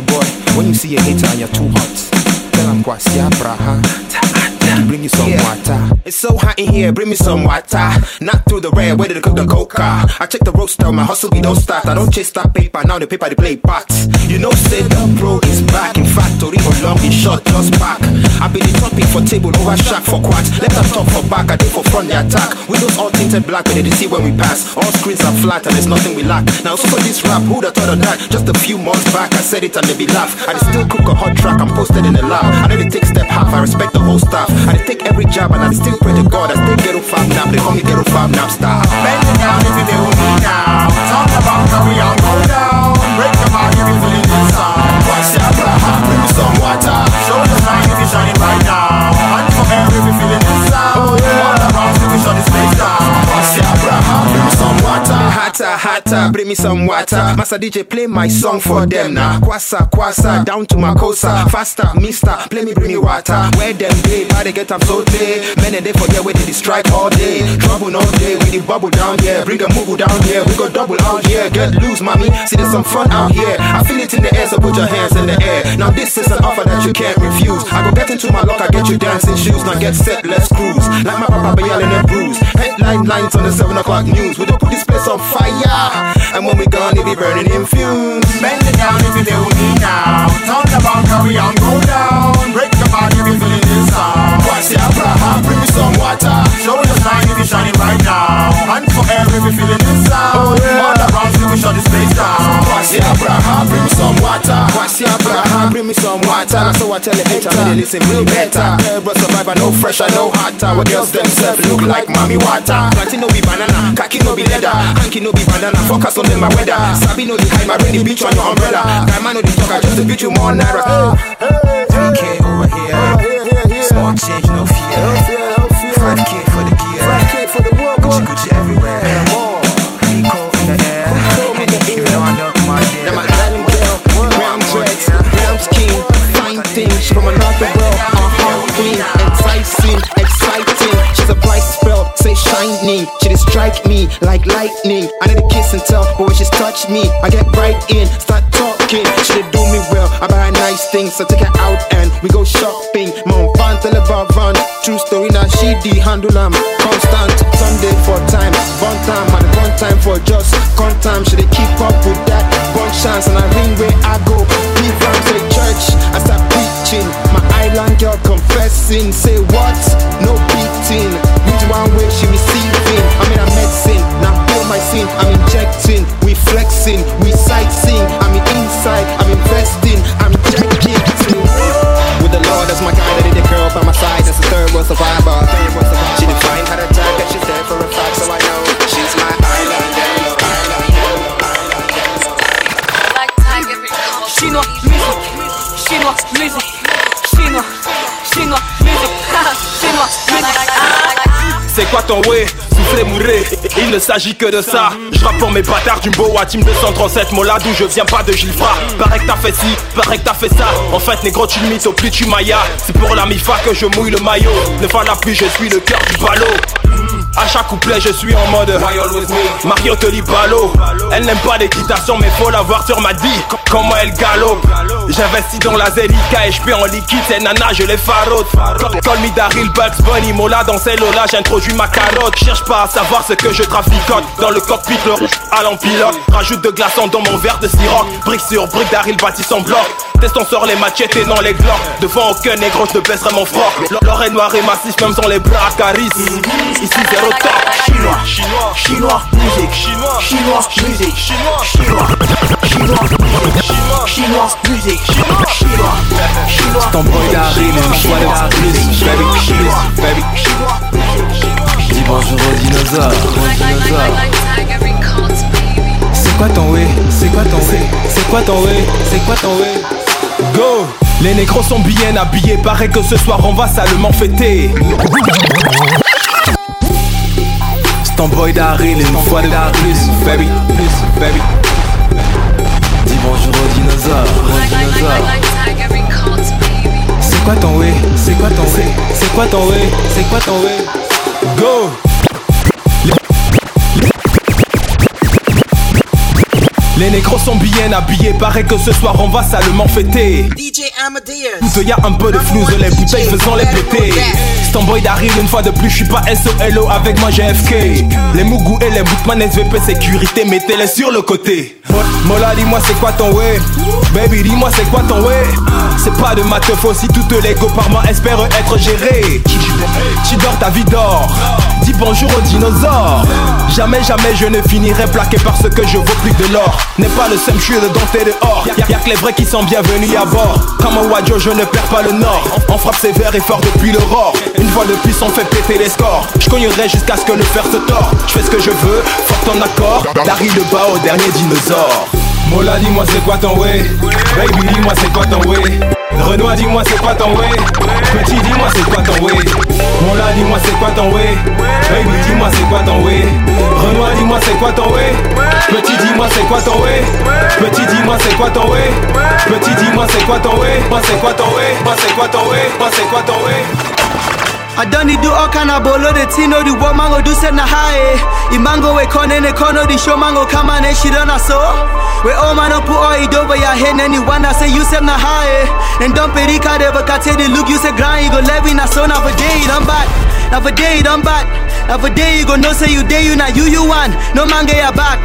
Boy, when you see a hater on your two hearts, tell him ya Braha. Bring you some water. It's so hot in here, bring me some water. Not through the red, where did they cook the coca? I check the roaster, my hustle we don't start. I don't chase that paper, now the paper they play parts. You know, say the pro is back. In factory or long, in short, just back. I be the topic for table, over shack for quads. Let them talk for back, I did for front, the attack. Windows all tinted black, but they see when we pass. All screens are flat and there's nothing we lack. Now, so for this rap, who'd have thought of that? Just a few months back, I said it and they be laugh. I still cook a hot track, I'm posted in the lab. I know they take step half, I respect the whole staff. I dey take every job and I dey still pray to God. I still get fab nap, they call me ghetto fab nap star. Bend it down if you do me now. Talk about how we all go down. Break your heart if you feeling this song. What's your Abraham? Bring me some water. Hotter, hotter, bring me some water. Master DJ, play my song for them now. Kwasa, kwasa, down to my Makosa. Faster, mister, play me, bring me water. Where them day, why they get up so day? Men and they forget where they strike all day. Trouble all day, we the bubble down here. Bring a move down here, we go double out here. Get loose, mommy, see there's some fun out here. I feel it in the air, so put your hands in the air. Now this is an offer that you can't refuse. I go get into my locker, get you dancing shoes. Now get set, let's cruise. Like my papa yelling and bruise. Headline lines on the 7 o'clock news. We don't put this place on fire. And when we gone, it be burning in fumes. Bend it down if you do me now. About how we all go down. Break your body if you feeling this song. Kwasi Abraham, bring me some water. Show the sign if you're shining right now. And for air if you're feeling this sound. Oh, yeah. All around we shut this place down. Kwasi Abraham, bring me some water. Kwasi Abraham, bring me some water. So I tell the hater, they listen real better. But survivor, no fresher, no hotter. What girls themselves look like mommy water. Planting no be banana, khaki no be leather, hanky no be banana. Focus on them my weather. Sabi no the hide my rainy beach on your umbrella. Guy man no the talk, I just to beat you more naira. 3K over here, small change, no fear. 5K for the gear, 5K for the world, Gucci Gucci everywhere. Like lightning. I need a kiss and tell, when she's touch me, I get right in, start talking. She do me well, I buy nice things, so take her out and we go shopping. Mom, fan, tell about van. True story, now she the handle am constant. Sunday for time, one time, and one time for just con time. Should they keep up with that? One chance, and I ring where I go. Leave from say church, I start preaching. My island girl confessing, say what? No beating. Scene. I'm injecting, we flexing, we sightseeing. I'm in inside, I'm investing, I'm checking. With the Lord as my guide, I did the girl by my side. That's the third world survivor. She defined how to tag she's there for a fact, so I know she's my island. Chinois music, chinois music, chinois, chinois music, chinois music. C'est quoi ton way Il ne s'agit que de ça. Je pour mes bâtards du Boa Team 237 Mola d'où je viens pas de Gilfra. Paraît que t'as fait ci, paraît que t'as fait ça. En fait négro tu le au plus tu maillas. C'est pour la mifa que je mouille le maillot. Ne va la pluie je suis le cœur du ballot. À chaque couplet je suis en mode Mario ballot Elle n'aime pas l'équitation mais faut la voir sur ma vie Comment elle galope? J'investis dans la Zelica et je en liquide Ces nanas je les farote. Call me Daryl Bugs Bunny Mola dans ces lola j'introduis ma carotte. Cherche pas à savoir ce que je traficote. Dans le cockpit le à l'empilote. Rajoute de glaçons dans mon verre de sirop Brique sur brique Daryl bâtit son bloc. Testons sur les machettes et non les glocks. Devant aucun négro je ne baisserai mon froc. L'or est noir et massif même sans les bras caris. Ici zéro top. Chinois, chinois, chinois, musique, chinois, chinois, musique, chinois, chinois, chinois, musique, chinois, chinois. Ton boy de plus Baby, baby Dis bonjour aux dinosaures, aux C'est quoi ton way C'est quoi ton way C'est quoi ton way C'est quoi ton way Go Les négros sont bien habillés Paraît que ce soir on va salement fêter C'est ton boy fois de plus Baby, baby bonjour aux dinosaures, aux dinosaures C'est quoi ton way? C'est quoi ton way? C'est quoi ton way? C'est quoi ton way? Go Les négros sont bien habillés, paraît que ce soir on va salement fêter. DJ Amadeus. Y a un peu de flou, les bouteilles faisant les péter. Stomboy d'arrive une fois de plus, je suis pas SOLO avec moi GFK. Les Mougou et les Bootman SVP sécurité, mettez-les sur le côté. Mo- Mola, dis-moi c'est quoi ton way? Baby, dis-moi c'est quoi ton way? C'est pas de ma teuf aussi, toutes les go par mois espèrent être gérées. Tu dors, ta vie dort. Bonjour aux dinosaures. Jamais, jamais je ne finirai plaqué parce que je vaux plus de l'or. N'est pas le seul, je suis dedans, t'es dehors. Y'a, y'a que les vrais qui sont bienvenus à bord. Comme un Wadjo, je ne perds pas le nord. On frappe sévère et fort depuis l'aurore. Une fois de plus, on fait péter les scores. Je cognerai jusqu'à ce que le fer se tord. Je fais ce que je veux, fort en accord. D'Harry de bas au dernier dinosaure. Mola, dis-moi c'est quoi ton way Baby, dis-moi c'est quoi ton way Renoir, dis-moi c'est quoi ton way Petit, dis-moi c'est quoi ton way Mola, dis-moi c'est quoi ton way Baby, dis-moi c'est quoi ton way Renoir, dis-moi c'est quoi ton way Petit, dis-moi c'est quoi ton way Petit, dis-moi c'est quoi ton way Petit, dis-moi c'est quoi ton way c'est quoi ton way c'est quoi ton way c'est quoi ton way I done it do all kind of bolo the tino the what mango do set na high. I mango we con in the corner the show mango come on and she on us so We all man up put all it over your head and you wanna say you set na high. And don't pay Rika de bakate the look you say grind you go levy na so now for day done bad. Now for day done bad. Now for day you go no say you day you not you you want No man get your back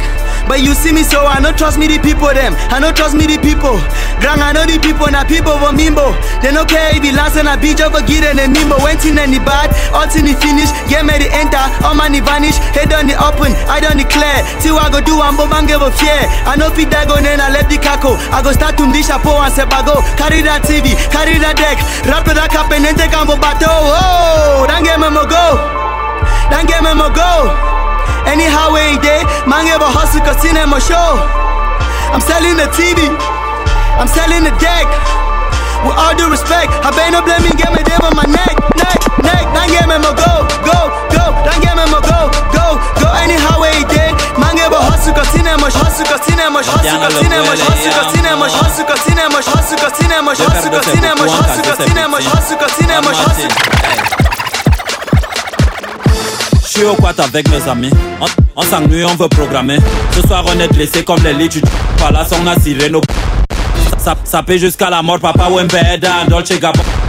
but you see me so I don't trust me the people them. I don't trust me the people. Grand I know the people na people for mimbo. They no care if you lance and I beat over get and mimbo Went in any bad, all in the finish Get me the enter, all money vanish. Head on the open, I don't declare what I go do, I'm bomb give a fear. I know fit that go then I left the kako I go start to dish chapeau and say bago Carry that TV, carry that deck. Rap that cap and then take on bateau Oh, don't get me mo go. Don't get me mo go Anyhow way day, man a hustle cause in my show. I'm selling the TV, I'm selling the deck. With all due respect, I better no blame me, get me them on my neck, neck, neck. Don't get me my go, go, go. Don't get me my go, go, go. Anyhow way day, man a hustle cause in my hustle cause in my hustle cause in my hustle cause in my hustle cause in my hustle cause in my hustle cause in my hustle cause in my hustle cause in my hustle. Je suis au quat avec mes amis. On, s'ennuie, on veut programmer. Ce soir, on est blessé comme les lits. Pas là, on a ciré nos. Paie jusqu'à la mort, papa Wembeda, Dolce Gabbana.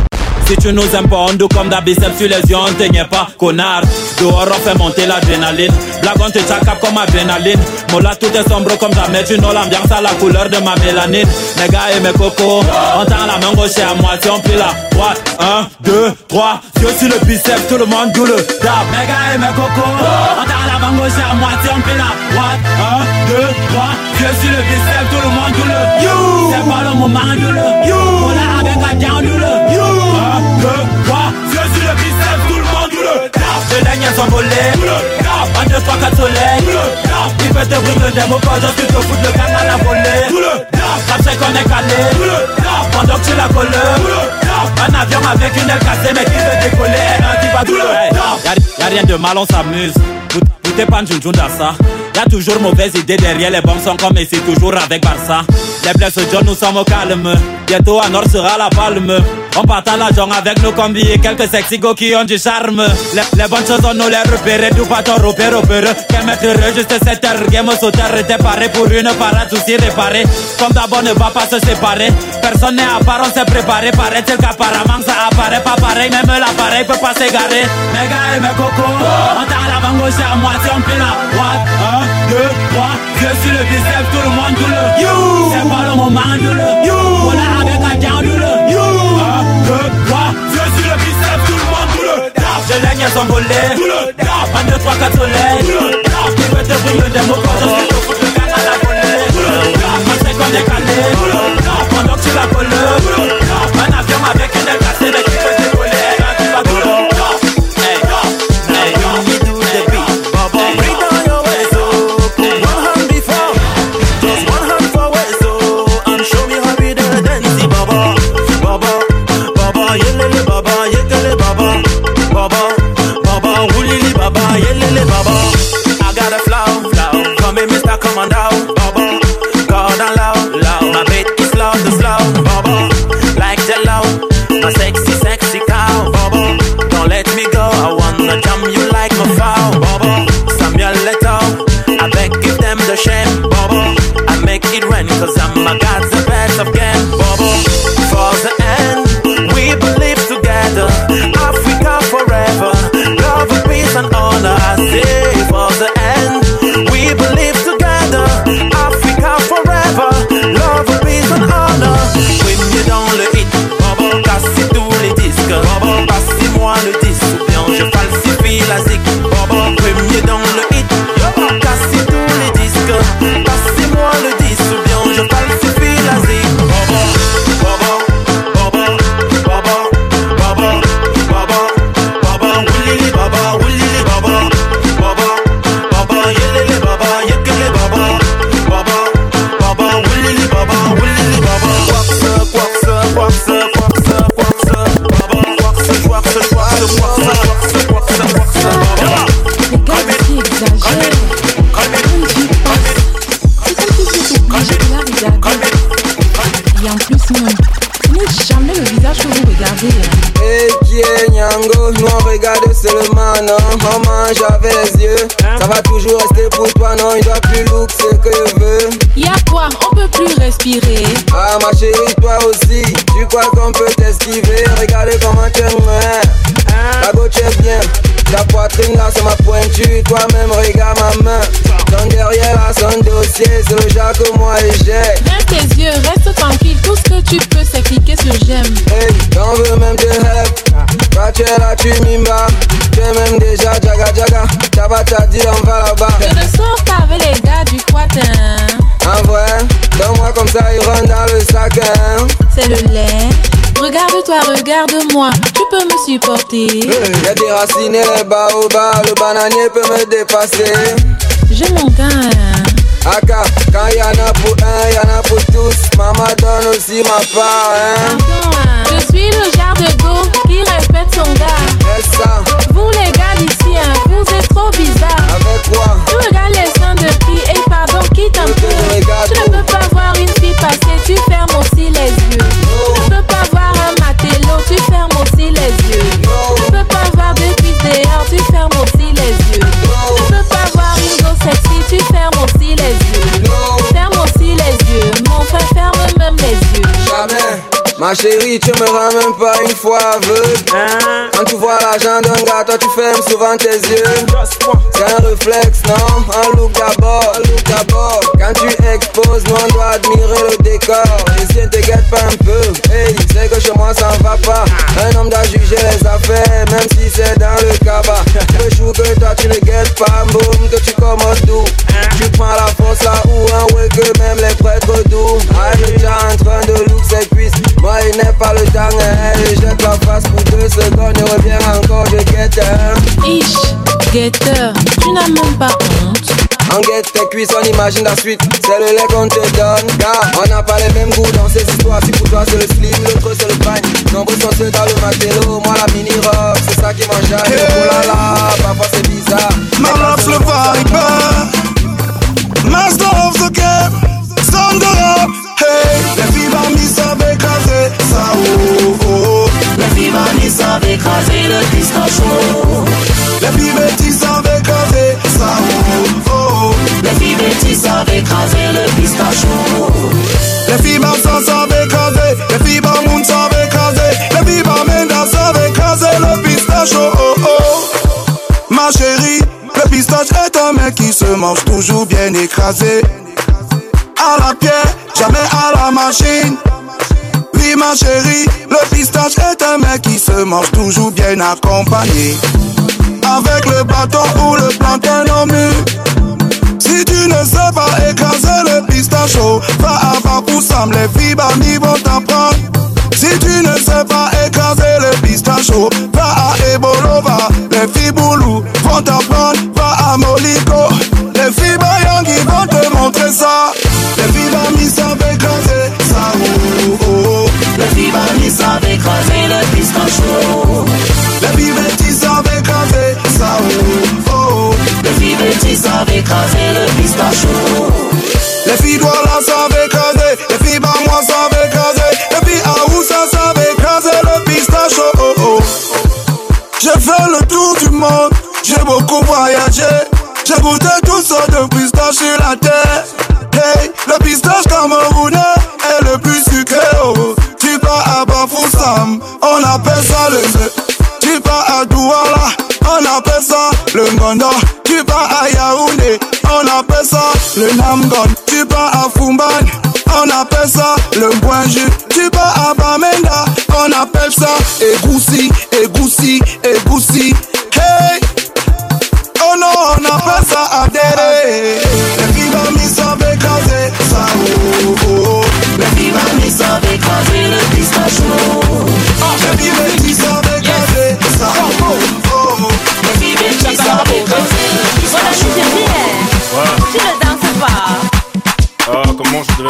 Si tu nous aimes pas, on doit comme d'habitude sur les yeux, on t'aignait pas, connard. Dehors, on fait monter l'adrénaline. Blague, on te tchacape comme adrénaline. Mola, tout est sombre comme jamais. Tu know l'ambiance à la couleur de ma mélanine. Mes gars et mes cocos, on tend la main gauche et à moitié, on plie la droite. Un, deux, trois, yeux sur le biceps, tout le monde joue le dab. Mes gars et mes cocos, on tend la main gauche et à moitié, on plie la droite. Un, deux, trois, yeux sur le biceps, tout le monde joue le you. C'est pas le moment, joue le you. Mola avec joue sont volés, un, deux, trois, quatre soleils. Il fait te brûler le démo, pas juste te foutre le gang à volée. Rap c'est qu'on est calé, pendant que tu la colles. Un avion avec une aile cassée, mais qui veut décoller, un qui va douler. Y'a rien de mal, on s'amuse. Vous t'es pas Junjun ça. Y'a toujours mauvaise idée derrière les bombes sont comme ici, toujours avec Barça. Les blesses John, nous sommes au calme. Bientôt à Nord sera la palme. On partage l'argent avec nos combis et quelques sexy go qui ont du charme. Les, bonnes choses, on nous les repérer, du bâton repère, repère. Quel maître heureux, juste cette heure, game au sauteur était paré pour une parade, souci réparé. Comme d'abord ne va pas se séparer. Personne n'est à part, on s'est préparé. Paraît-il qu'apparemment ça apparaît pas pareil, même l'appareil peut pas s'égarer. Mes gars et mes cocos, on t'a la gauche à moitié, on plie la droite. Un, deux, trois. Je suis le bicep, tout le monde doule. You. C'est pas le moment doule. You. On a avec un bien doule. You. Ah, un, deux, trois. Je suis le bicep, tout le monde doule. Je l'ai qu'à s'envoler. Doule. Un, deux, trois, quatre soleils. Doule. Je veux te briller des mots quand je suis au foot de gars à la volée. Doule. Je sais qu'on est calé. Doule. Pendant que tu la colles. Doule. Taba t'a dit on va là-bas Je ne sors pas avec les gars du Quatin. En vrai, donne-moi comme ça, ils rentrent dans le sac hein. C'est le lait. Regarde-toi, regarde-moi. Tu peux me supporter. J'ai déraciné les baobabs Le bananier peut me dépasser J'ai mon gars. Aka, quand y'en a pour un, y'en a pour tous Maman donne aussi ma part hein. Je suis le genre de go qui respecte son gars. C'est ça Vous les êtes trop. Avec quoi? Tu regardes les seins de qui? Et pardon, quitte un peu. Tu ne peux pas voir une fille passer, tu fermes aussi les yeux. Tu ne peux pas voir un matelot, tu fermes aussi les yeux. Tu ne peux pas voir deux cuisses dehors, tu fermes aussi les yeux. Tu ne peux pas voir une go sexy, tu fermes aussi les yeux. Ferme aussi les yeux, mon frère ferme même les yeux. Jamais Ma chérie, tu me rends même pas une fois aveugle. Quand tu vois l'argent d'un gars, toi tu fermes souvent tes yeux. C'est un réflexe, non? Un look d'abord, un look d'abord. Quand tu exposes, nous on doit admirer le décor. Les yeux ne te guettent pas un peu. Hey, c'est que chez moi ça ne va pas. Un homme doit juger les affaires, même si c'est dans le cabas. Le jour que toi tu ne guettes pas, boum, que tu commandes tout. Tu prends la force là où un ouais que même les prêtres doux Ah, déjà en train de look ses cuisses Moi il n'est pas le temps, hein. elle jette la face pour deux secondes Et revient encore, je guette hein. Ich, guetteur, tu n'as même pas honte. On guette tes cuisses, on imagine la suite. C'est le lait qu'on te donne Car on n'a pas les mêmes goûts dans ces histoires. Si pour toi c'est le slim, l'autre c'est le pagne Nombreux sont ceux dans le matelot Moi la mini robe, c'est ça qui m'enjaille Oh là là, parfois c'est bizarre. My love's le vibe. Master of the game Hey Les filles parmi savent écraser Ça oh oh oh. Les filles parmi savent écraser le pistacho Les filles bêtises savent écraser Ça oh oh oh. Les filles bêtises savent écraser le pistacho Les filles Barça savent écraser Les filles Bamoun savent écraser Les filles Bamenda savent écraser le pistache oh oh oh. Ma chérie Le pistache est un mec qui se mange toujours bien écrasé À la pierre, jamais à la machine Oui ma chérie Le pistache est un mec qui se mange toujours bien accompagné Avec le bâton ou le plantain au mur si tu ne sais pas écraser le pistacho, va à Bapoussam, les filles Bami vont t'apprendre. Si tu ne sais pas écraser le pistacho, va à Ebolova, les filles Boulou vont t'apprendre. Va à Moliko, les Bayangi vont te montrer ça. Écraser le pistacho Les filles Betty savent écraser ça. Oh, oh, savent écraser le pistacho Les filles Douala savent écraser, les filles Bamois savent écraser, les filles Aoussa savent écraser le pistache. Oh, oh, oh. J'ai fait le tour du monde, j'ai beaucoup voyagé, j'ai goûté toutes sortes de pistaches sur la terre. Tu pars à Yaoundé, on appelle ça le Namgon. Tu pars à Fumban, on appelle ça le Boinju. Tu pars à Bamenda, on appelle ça Egoussi, Egoussi, Egoussi. Hey! Oh non, on appelle ça Adere.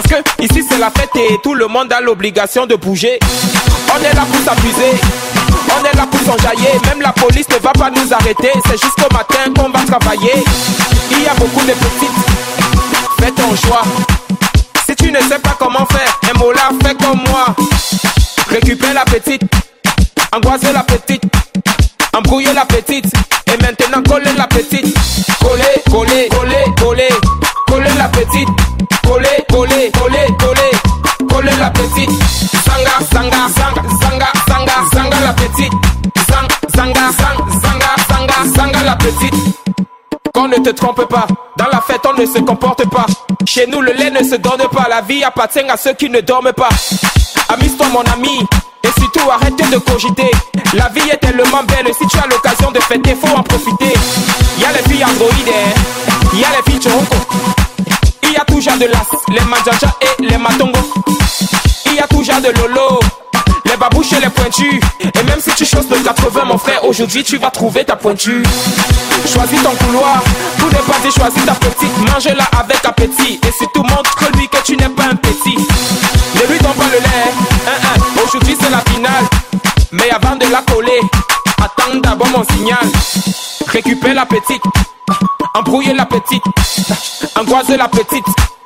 Parce que ici c'est la fête et tout le monde a l'obligation de bouger. On est là pour s'abuser, on est là pour s'enjailler. Même la police ne va pas nous arrêter. C'est jusqu'au matin qu'on va travailler. Il y a beaucoup de petites, fais ton choix. Si tu ne sais pas comment faire, un mot là, fais comme moi. Récupère la petite, angoisser la petite, embrouiller la petite, et maintenant coller la petite. Coller, coller, coller, coller, coller la petite. Coller, coller, coller, coller, la petite. Zanga, zanga, zanga, zanga, zanga, zanga la petite. Zang, zanga, zang, zanga, zanga, zanga la petite. Qu'on ne te trompe pas, dans la fête on ne se comporte pas. Chez nous le lait ne se donne pas, la vie appartient à ceux qui ne dorment pas. Amuse-toi mon ami, et surtout arrête de cogiter. La vie est tellement belle, si tu as l'occasion de fêter, faut en profiter. Y a les filles androïdes, hein. y a les filles choroko. Toujours de l'as, les manjaja et les matongo. Il y a toujours de lolo, les babouches et les pointus. Et même si tu choses de 80, mon frère, aujourd'hui tu vas trouver ta pointure. Choisis ton couloir, tout n'est pas dit, choisis ta petite. Mange-la avec appétit. Et surtout montre-lui que tu n'es pas un petit. Ne lui donne pas le lait, hein. aujourd'hui c'est la finale. Mais avant de la coller, attends d'abord mon signal. Récupère la petite, embrouille la petite, angoisse la petite.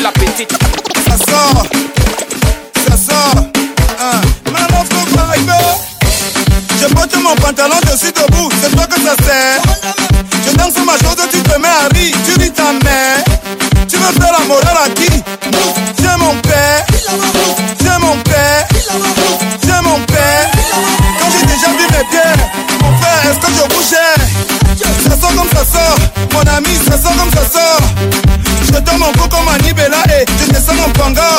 Ça sort, ça sort. Hein. Maman, faut vibe. Je porte mon pantalon dessus debout, c'est toi que ça sert. Je danse ma chose, tu te mets à rire, tu ris ta mère. Tu veux faire la morale à qui? J'ai mon père, j'ai mon père, j'ai mon père. Quand j'ai déjà vu mes pieds, mon frère, est-ce que je bougeais Ça sort comme ça sort, mon ami, ça sort comme ça sort. Donne mon cou comme Anibela et je descends mon panga.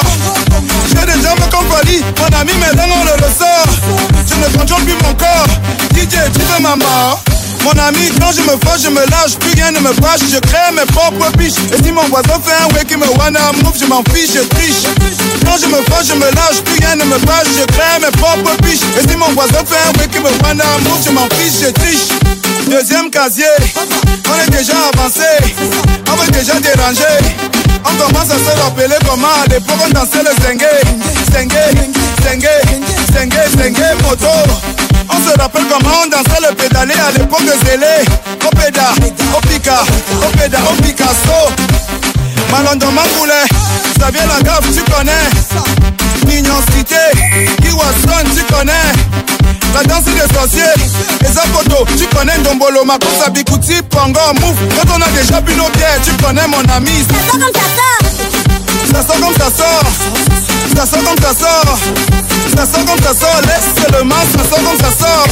J'ai des jambes comme Pali, mon ami, mais dans on le ressort. Je ne contrôle plus mon corps. DJ, tu ma mort? Mon ami, quand je me fâche, je me lâche, plus rien ne me fâche, je crée mes propres biches. Et si mon voisin fait un way qui me wanna move, je m'en fiche, je triche. Quand je me fâche, je me lâche, plus rien ne me fâche, je crée mes propres biches. Et si mon voisin fait un way qui me wanna move, je m'en fiche, je triche. Deuxième casier, on est déjà avancé, on veut déjà déranger. On commence à se rappeler comment à l'époque on dansait le zengue, zengue, zengue, zengue, zengue, moto. On se rappelle comment on dansait le pédalé à l'époque de Zélé. Au péda, au pica, au péda, au Picasso. Malondo Mamboulé, Xavier tu connais. Mignon Cité, Kiwason, tu connais. La danse des sorciers, les photos, tu connais Ndombolo, Makosa, Bikuti, Pongo, Mouf. Quand on a déjà bu nos bières, tu connais mon ami. Ça sort comme ça sort. Ça sort comme ça sort. Ça sort comme ça sort. Laisse seulement, ça sort comme ça sort.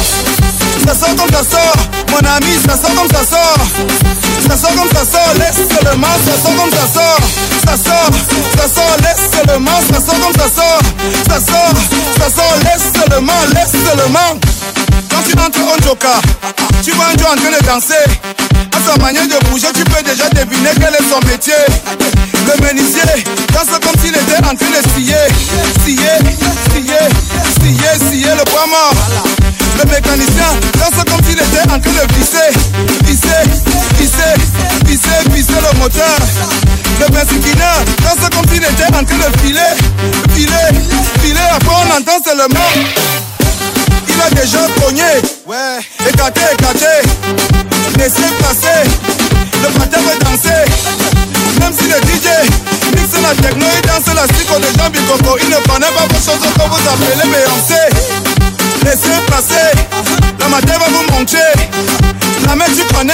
Ça sort comme ça sort. Mon ami, ça sort comme ça sort. Ça sort comme ça sort. Laisse seulement, ça sort comme ça sort. Ça sort, ça sort, laisse seulement, ça sort comme ça sort. Ça sort, ça sort, laisse seulement, laisse seulement. Quand tu entres en joker, tu vois un Joe en train de danser. À sa manière de bouger, tu peux déjà deviner quel est son métier. Le menuisier danse comme s'il était en train de scier, scier, scier, scier, scier le bois mort. Le mécanicien danse comme s'il était en train de visser, visser, visser, visser le moteur. Le persiquineur danse comme s'il était en train de filer, filer, filer. Après on entend seulement. Il a déjà cogné, ouais, écarté, écarté, laissé passer. Le patin veut danser, même si le DJ mixe la techno, il danse la psycho de Jean Bicoco. Il ne connaît pas vos choses que vous appelez Beyoncé. Laissez passer, la matin va vous montrer. La main tu connais,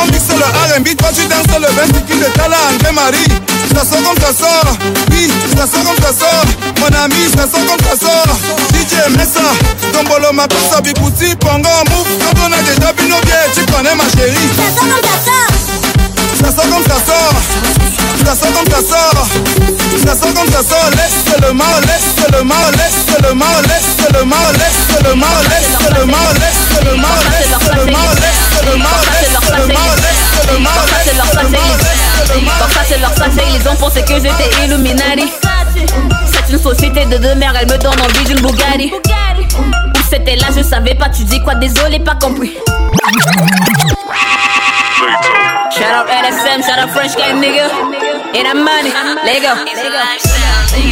on mixe le R&B, toi tu danses le 20 de Tala André Marie. Ça sort comme ça sort. Oui, ça sort comme ça sort. Mon ami, ça sort comme ça sort. DJ Messa, Tombolo, ma pizza, Bikusi, Pongo, Mouf. Quand on a déjà bu nos bières, tu connais ma chérie. Ça sort comme ça sort. Ça sort comme ça sort. Ça ça le mal, le mal, le mal, le mal, le mal, le mal, le mal, le mal, le mal, le mal, le mal, le mal, le mal. C'est que j'étais C'est une société de mères, elle me donne envie d'une Bugatti Ou c'était là, je savais pas, tu dis quoi, désolé, pas compris Shout out LSM, shout out French Game nigga Et la money, les gars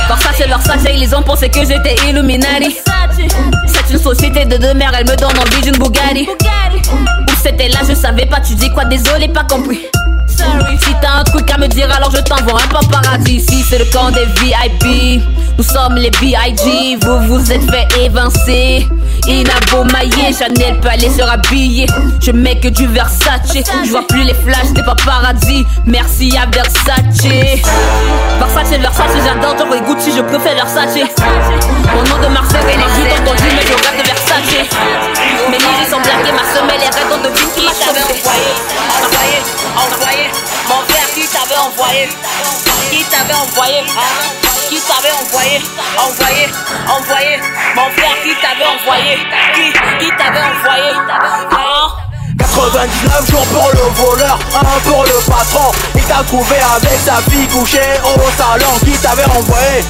Pour ça c'est leur sachet, ils ont pensé que j'étais Illuminati. C'est une société de deux mères, elle me donne envie d'une Bugatti. Ou c'était là, je savais pas, tu dis quoi, désolé, pas compris si t'as un truc à me dire, alors je t'envoie un paradis. Ici, c'est le camp des VIP. Nous sommes les BIG. Vous vous êtes fait évincer. Inabo maillé, Chanel peut aller se rhabiller. Je mets que du Versace. Je vois plus les flashs des paradis. Merci à Versace. Versace, Versace, j'adore. Les Gucci, je préfère Versace. Mon nom de Marseille, donc conduit, mais je rêve de Versace. Mes lignes sont blaguées, ma semelle est raide, on devine qui t'avait envoyé. Envoyé, envoyé. Mon frère, qui t'avait envoyé. Qui t'avait envoyé. Qui t'avait envoyé Envoyé, envoyé. Mon frère, qui t'avait envoyé. Qui, qui t'avait envoyé. Hein 99 jours pour le voleur, un pour le patron. Il t'a trouvé avec sa fille couchée au salon. Qui t'avait envoyé?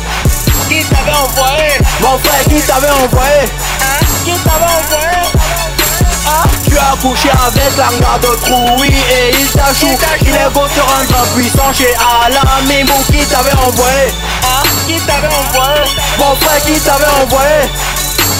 Qui t'avait envoyé? Mon frère, qui t'avait envoyé. Hein? Qui t'avait envoyé tu as couché avec l'anga de Trouille et il t'a chou Il est beau rendre puissant chez Alain Mimou qui t'avait envoyé. Hein Qui t'avait envoyé. Mon frère qui t'avait envoyé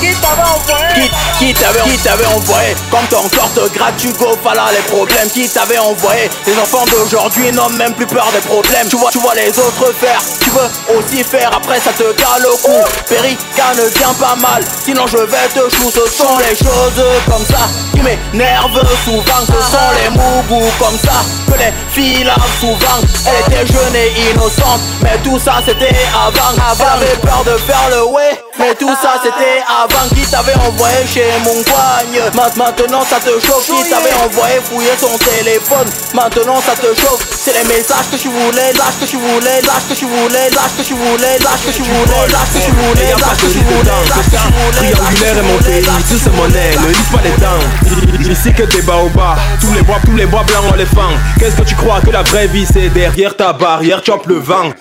qui t'avait envoyé? Qui, qui t'avait envoyé? Comme ton corps te gratte, tu go là les problèmes. Qui t'avait envoyé? Les enfants d'aujourd'hui n'ont même plus peur des problèmes. Tu vois, tu vois les autres faire. Tu veux aussi faire, après ça te cale le cou. Périca ne vient pas mal. Sinon je vais te chou Ce sont les choses comme ça Qui m'énervent souvent. Ce sont les mougous comme ça Que les filles lavent souvent. Elle était jeune et innocente Mais tout ça c'était avant. Avant. Avait peur de faire le way Mais tout ça c'était avant avant qui t'avait envoyé chez mon coigne Maintenant ça te chauffe Qui t'avait envoyé fouiller son téléphone Maintenant ça te chauffe C'est les messages que tu voulais Lâche que tu voulais Lâche que tu voulais Lâche que tu voulais Lâche que tu voulais Lâche que tu voulais Lâche que tu voulais Lâche que tu voulais Triangulaire est mon pays, tout c'est monnaie, ne lis pas les dents Ici que des baobas, tous les bois, tous les bois blancs on les fend Qu'est-ce que tu crois que la vraie vie c'est derrière ta barrière, chope le vent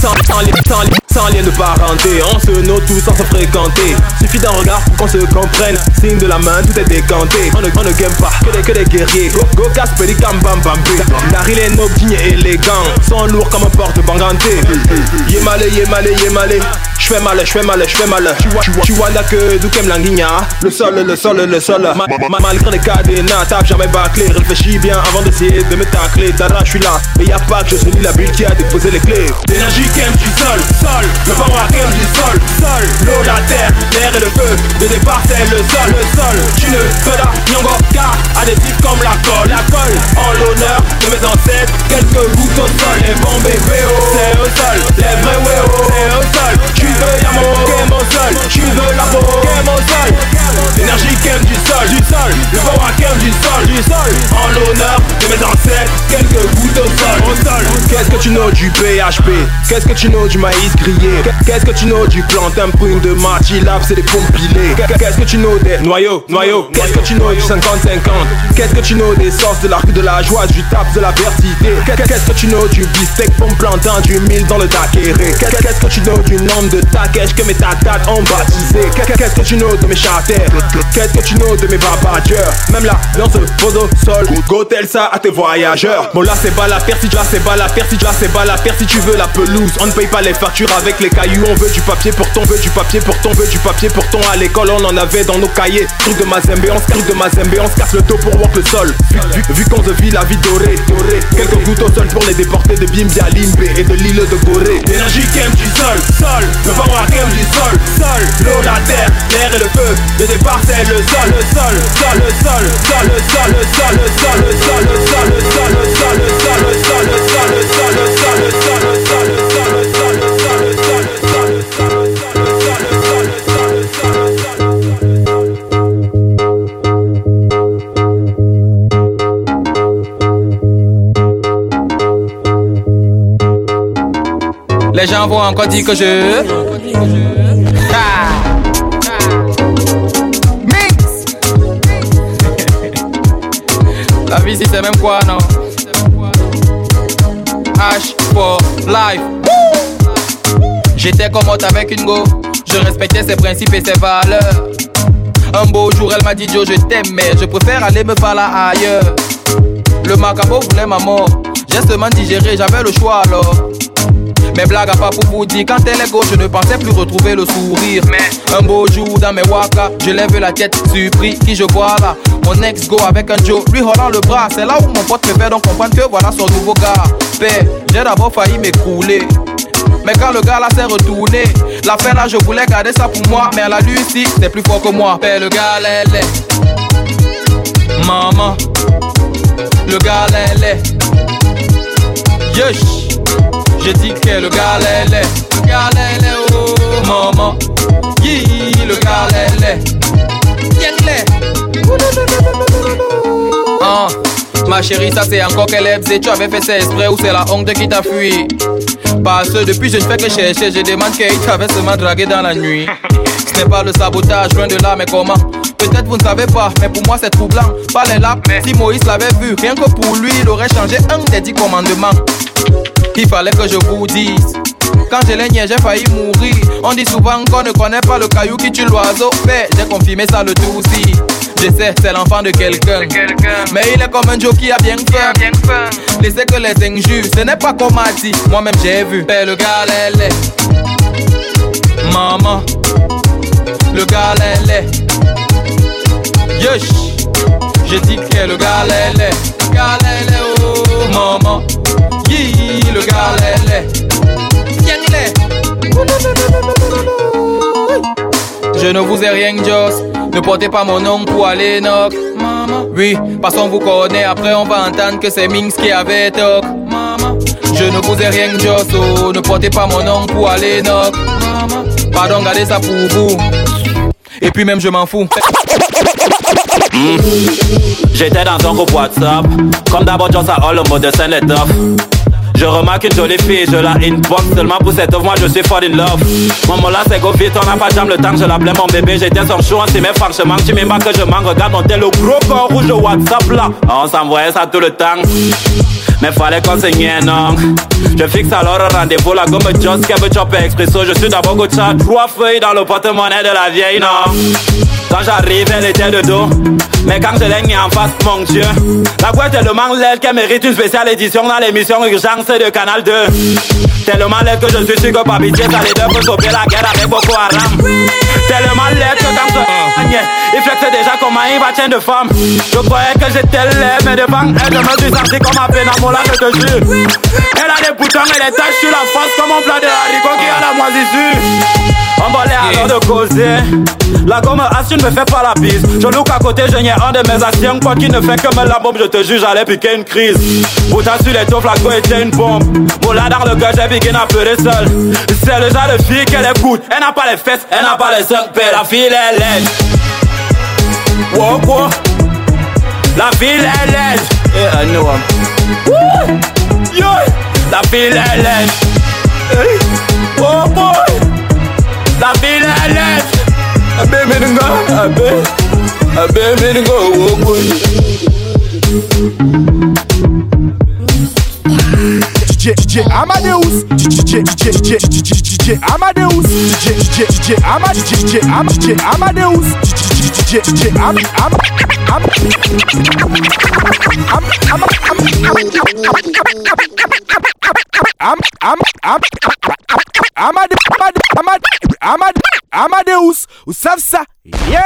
sans, sans, lien, sans, lien, sans lien de parenté, on se note tous sans se fréquenter. Suffit d'un regard pour qu'on se comprenne. Signe de la main, tout est décanté. On ne, on game pas que des, que des guerriers. Go, go casse, pédicam, bam, bam, Dari les nobles, dignes et élégants. Sont lourds comme un porte-banganté. Yémalé, yémalé, yémalé. J'fais mal, j'fais mal, j'fais mal. Tu vois, que Doukem Languigna. Le sol, le sol, le sol. Ma, ma, malgré les cadenas, tape jamais bâclé. Réfléchis bien avant d'essayer de me tacler. Dara, je suis là. Mais y a pas que je suis la bulle qui a déposé les clés. L'énergie qu'aime du sol, sol. Sol, sol. L'eau, la terre, l'air et le feu. Le départ, c'est le sol, le sol. Tu ne feras nyongo car adhésif comme la colle, la colle. En l'honneur de mes ancêtres, quelques gouttes au sol. Les bons bébés, c'est au sol. Les vrais weos, c'est au sol. Tu veux l'amour, qu'aime au sol. Tu veux la peau, qu'aime au sol. L'énergie qu'aime du sol, du sol. Le à qu'aime du sol, du sol. En l'honneur de mes ancêtres, quelques gouttes au sol, au sol. Qu'est-ce que tu know du PHP Qu'est-ce que tu know du maïs grillé? Qu'est-ce que tu know du plantain prune de Martilab, c'est des compilés Qu'est-ce que tu know des noyaux, noyaux? Qu'est-ce que tu know du 50-50 Qu'est-ce que tu know des sauces de l'arc de la joie, du tap de la versité Qu'est-ce que tu know du bistec, pomme plantain, du mille dans le dakéré Qu'est-ce que tu know du nombre de takesh que mes tatates ont baptisé? Qu'est-ce que tu know de mes charters Qu'est-ce que tu know de mes babadjeurs Même là, lance pose au sol. Gotel ça à tes voyageurs? Bon là c'est pas la persi, là c'est pas la persi, là c'est pas la persi Tu veux la pelouse, on ne paye pas les factures avec les cailloux. On veut du papier pour ton, veut du papier pour ton, veut du papier pour ton. À l'école, on en avait dans nos cahiers. Truc de mazembe, on se de mazembe, on casse le dos pour walk le sol. Vu, qu'on se vit la vie dorée, dorée. Quelques gouttes au sol pour les déportés de Bimbia, Limbe et de l'île de Gorée. L'énergie qui aime du sol, sol. Le vent à aime du sol, sol. L'eau, la terre, l'air et le feu. Le départ, c'est le sol, le sol, sol, le sol, sol, le sol, le sol, le sol, le sol, le sol, le sol, le sol. Gens vont encore dire que je. Mix. La vie, c'est même quoi, non? H for life. J'étais comme avec une go. Je respectais ses principes et ses valeurs. Un beau jour, elle m'a dit Joe, je t'aime, mais je préfère aller me faire ailleurs. Le macabre voulait ma mort. J'ai seulement digéré, j'avais le choix alors. Mes blagues à pas pour vous dire, quand elle est gauche, je ne pensais plus retrouver le sourire. Mais un beau jour dans mes waka, je lève la tête, surpris, qui je vois là? Mon ex go avec un Joe, lui holant le bras. C'est là où mon pote me fait donc comprendre que voilà son nouveau gars. Père, j'ai d'abord failli m'écrouler. Mais quand le gars là s'est retourné, la fin là je voulais garder ça pour moi. Mais elle a lu ici, c'est plus fort que moi. Père, le gars là, elle est. Maman, le gars là, elle est. Yesh, j'ai dit que le gars là, elle est. Le gars là, elle est. Oh, maman, yi, le gars là, elle est. Viens Ah, ma chérie, ça c'est encore qu'elle est. Tu avais fait ça exprès ou c'est la honte qui t'a fui? Parce que depuis je ne fais que chercher, je demande qu'il t'avait seulement dragué dans la nuit. Ce n'est pas le sabotage, loin de là, mais comment? Peut-être vous ne savez pas, mais pour moi c'est troublant. Pas les là, si Moïse l'avait vu, rien que pour lui, il aurait changé un des dix commandements. Il fallait que je vous dise. Quand je l'ai nié, j'ai failli mourir. On dit souvent qu'on ne connaît pas le caillou qui tue l'oiseau. Mais j'ai confirmé ça le tout aussi. Je sais, c'est l'enfant de quelqu'un. Mais il est comme un Joe qui a bien faim. Laissez que les injures, ce n'est pas comme a dit. Moi-même j'ai vu. Père, le gars, elle est. Maman, le gars, elle est. Yesh, je dis que le gars, elle est. Le gars, elle est. Maman, yi, le gars, elle est. Je ne vous ai rien, Joss. Ne portez pas mon nom pour aller knock. Maman. Oui, parce qu'on vous connaît. Après, on va entendre que c'est Minx qui avait toc. Maman. Je ne vous ai rien, Joss. Oh, ne portez pas mon nom pour aller knock. Pardon, gardez ça pour vous. Et puis même, je m'en fous. J'étais dans un groupe WhatsApp. Comme d'abord, Joss a all le mode de scène est off. Je remarque une jolie fille, je la inbox. Seulement pour cette œuvre, moi je suis fall in love. Maman là c'est go vite, on n'a pas jamais le temps Je l'appelais mon bébé, j'étais son chou, on s'y met franchement. Tu m'aimes que je m'en regarde, on tel le gros corps rouge WhatsApp là. On s'envoyait ça tout le temps mais fallait qu'on un non Je fixe alors un rendez-vous, la gomme Just Kevin Chopper Expresso Je suis d'abord Gocha, trois feuilles dans le porte-monnaie de la vieille, non Quand j'arrive, elle était de dos. Mais quand je l'ai mis en face, mon Dieu. La boîte tellement laide qu'elle mérite une spéciale édition dans l'émission Urgence de Canal 2 Tellement laide que je suis sûr que par pitié, ça les deux peut sauver la guerre avec Boko Haram. Tellement laide que quand je Il flexe déjà comme un bâtien de femme Je croyais que j'étais laide, mais devant elle, je me suis senti comme un Elle a des boutons et des taches sur la face comme un plat de haricot qui a la moisissure. On aller alors de causer. La gomme assure ne me fait pas la bise. Je look à côté, je n'ai un de mes anciens potes qui ne fait que me la bombe. Je te jure, j'allais piquer une crise. Boutin sur les la go était une bombe. Moula dans le gars, j'ai piqué à pleurer seul C'est le genre de fille qu'elle écoute. Elle n'a pas les fesses, elle n'a pas les seins la fille, elle est laide. Wow, wow La fille, elle est. Laide Yeah, I know I'm Yo La fille, elle est. Laide Hey. Wow, boy. La fille, elle est. Laide Abe, me go. Abe Abe, me go. Wow, boy DJ, DJ Amadeus, DJ, DJ, DJ, DJ, Amadeus, DJ, DJ, DJ Amadeus, DJ, Am, DJ Amadeus, DJ, DJ Am, Am, Am, Am, Am, Am, Am, Amadeus, Amadeus, Amadeus, Amadeus, ou savent ça, yeah.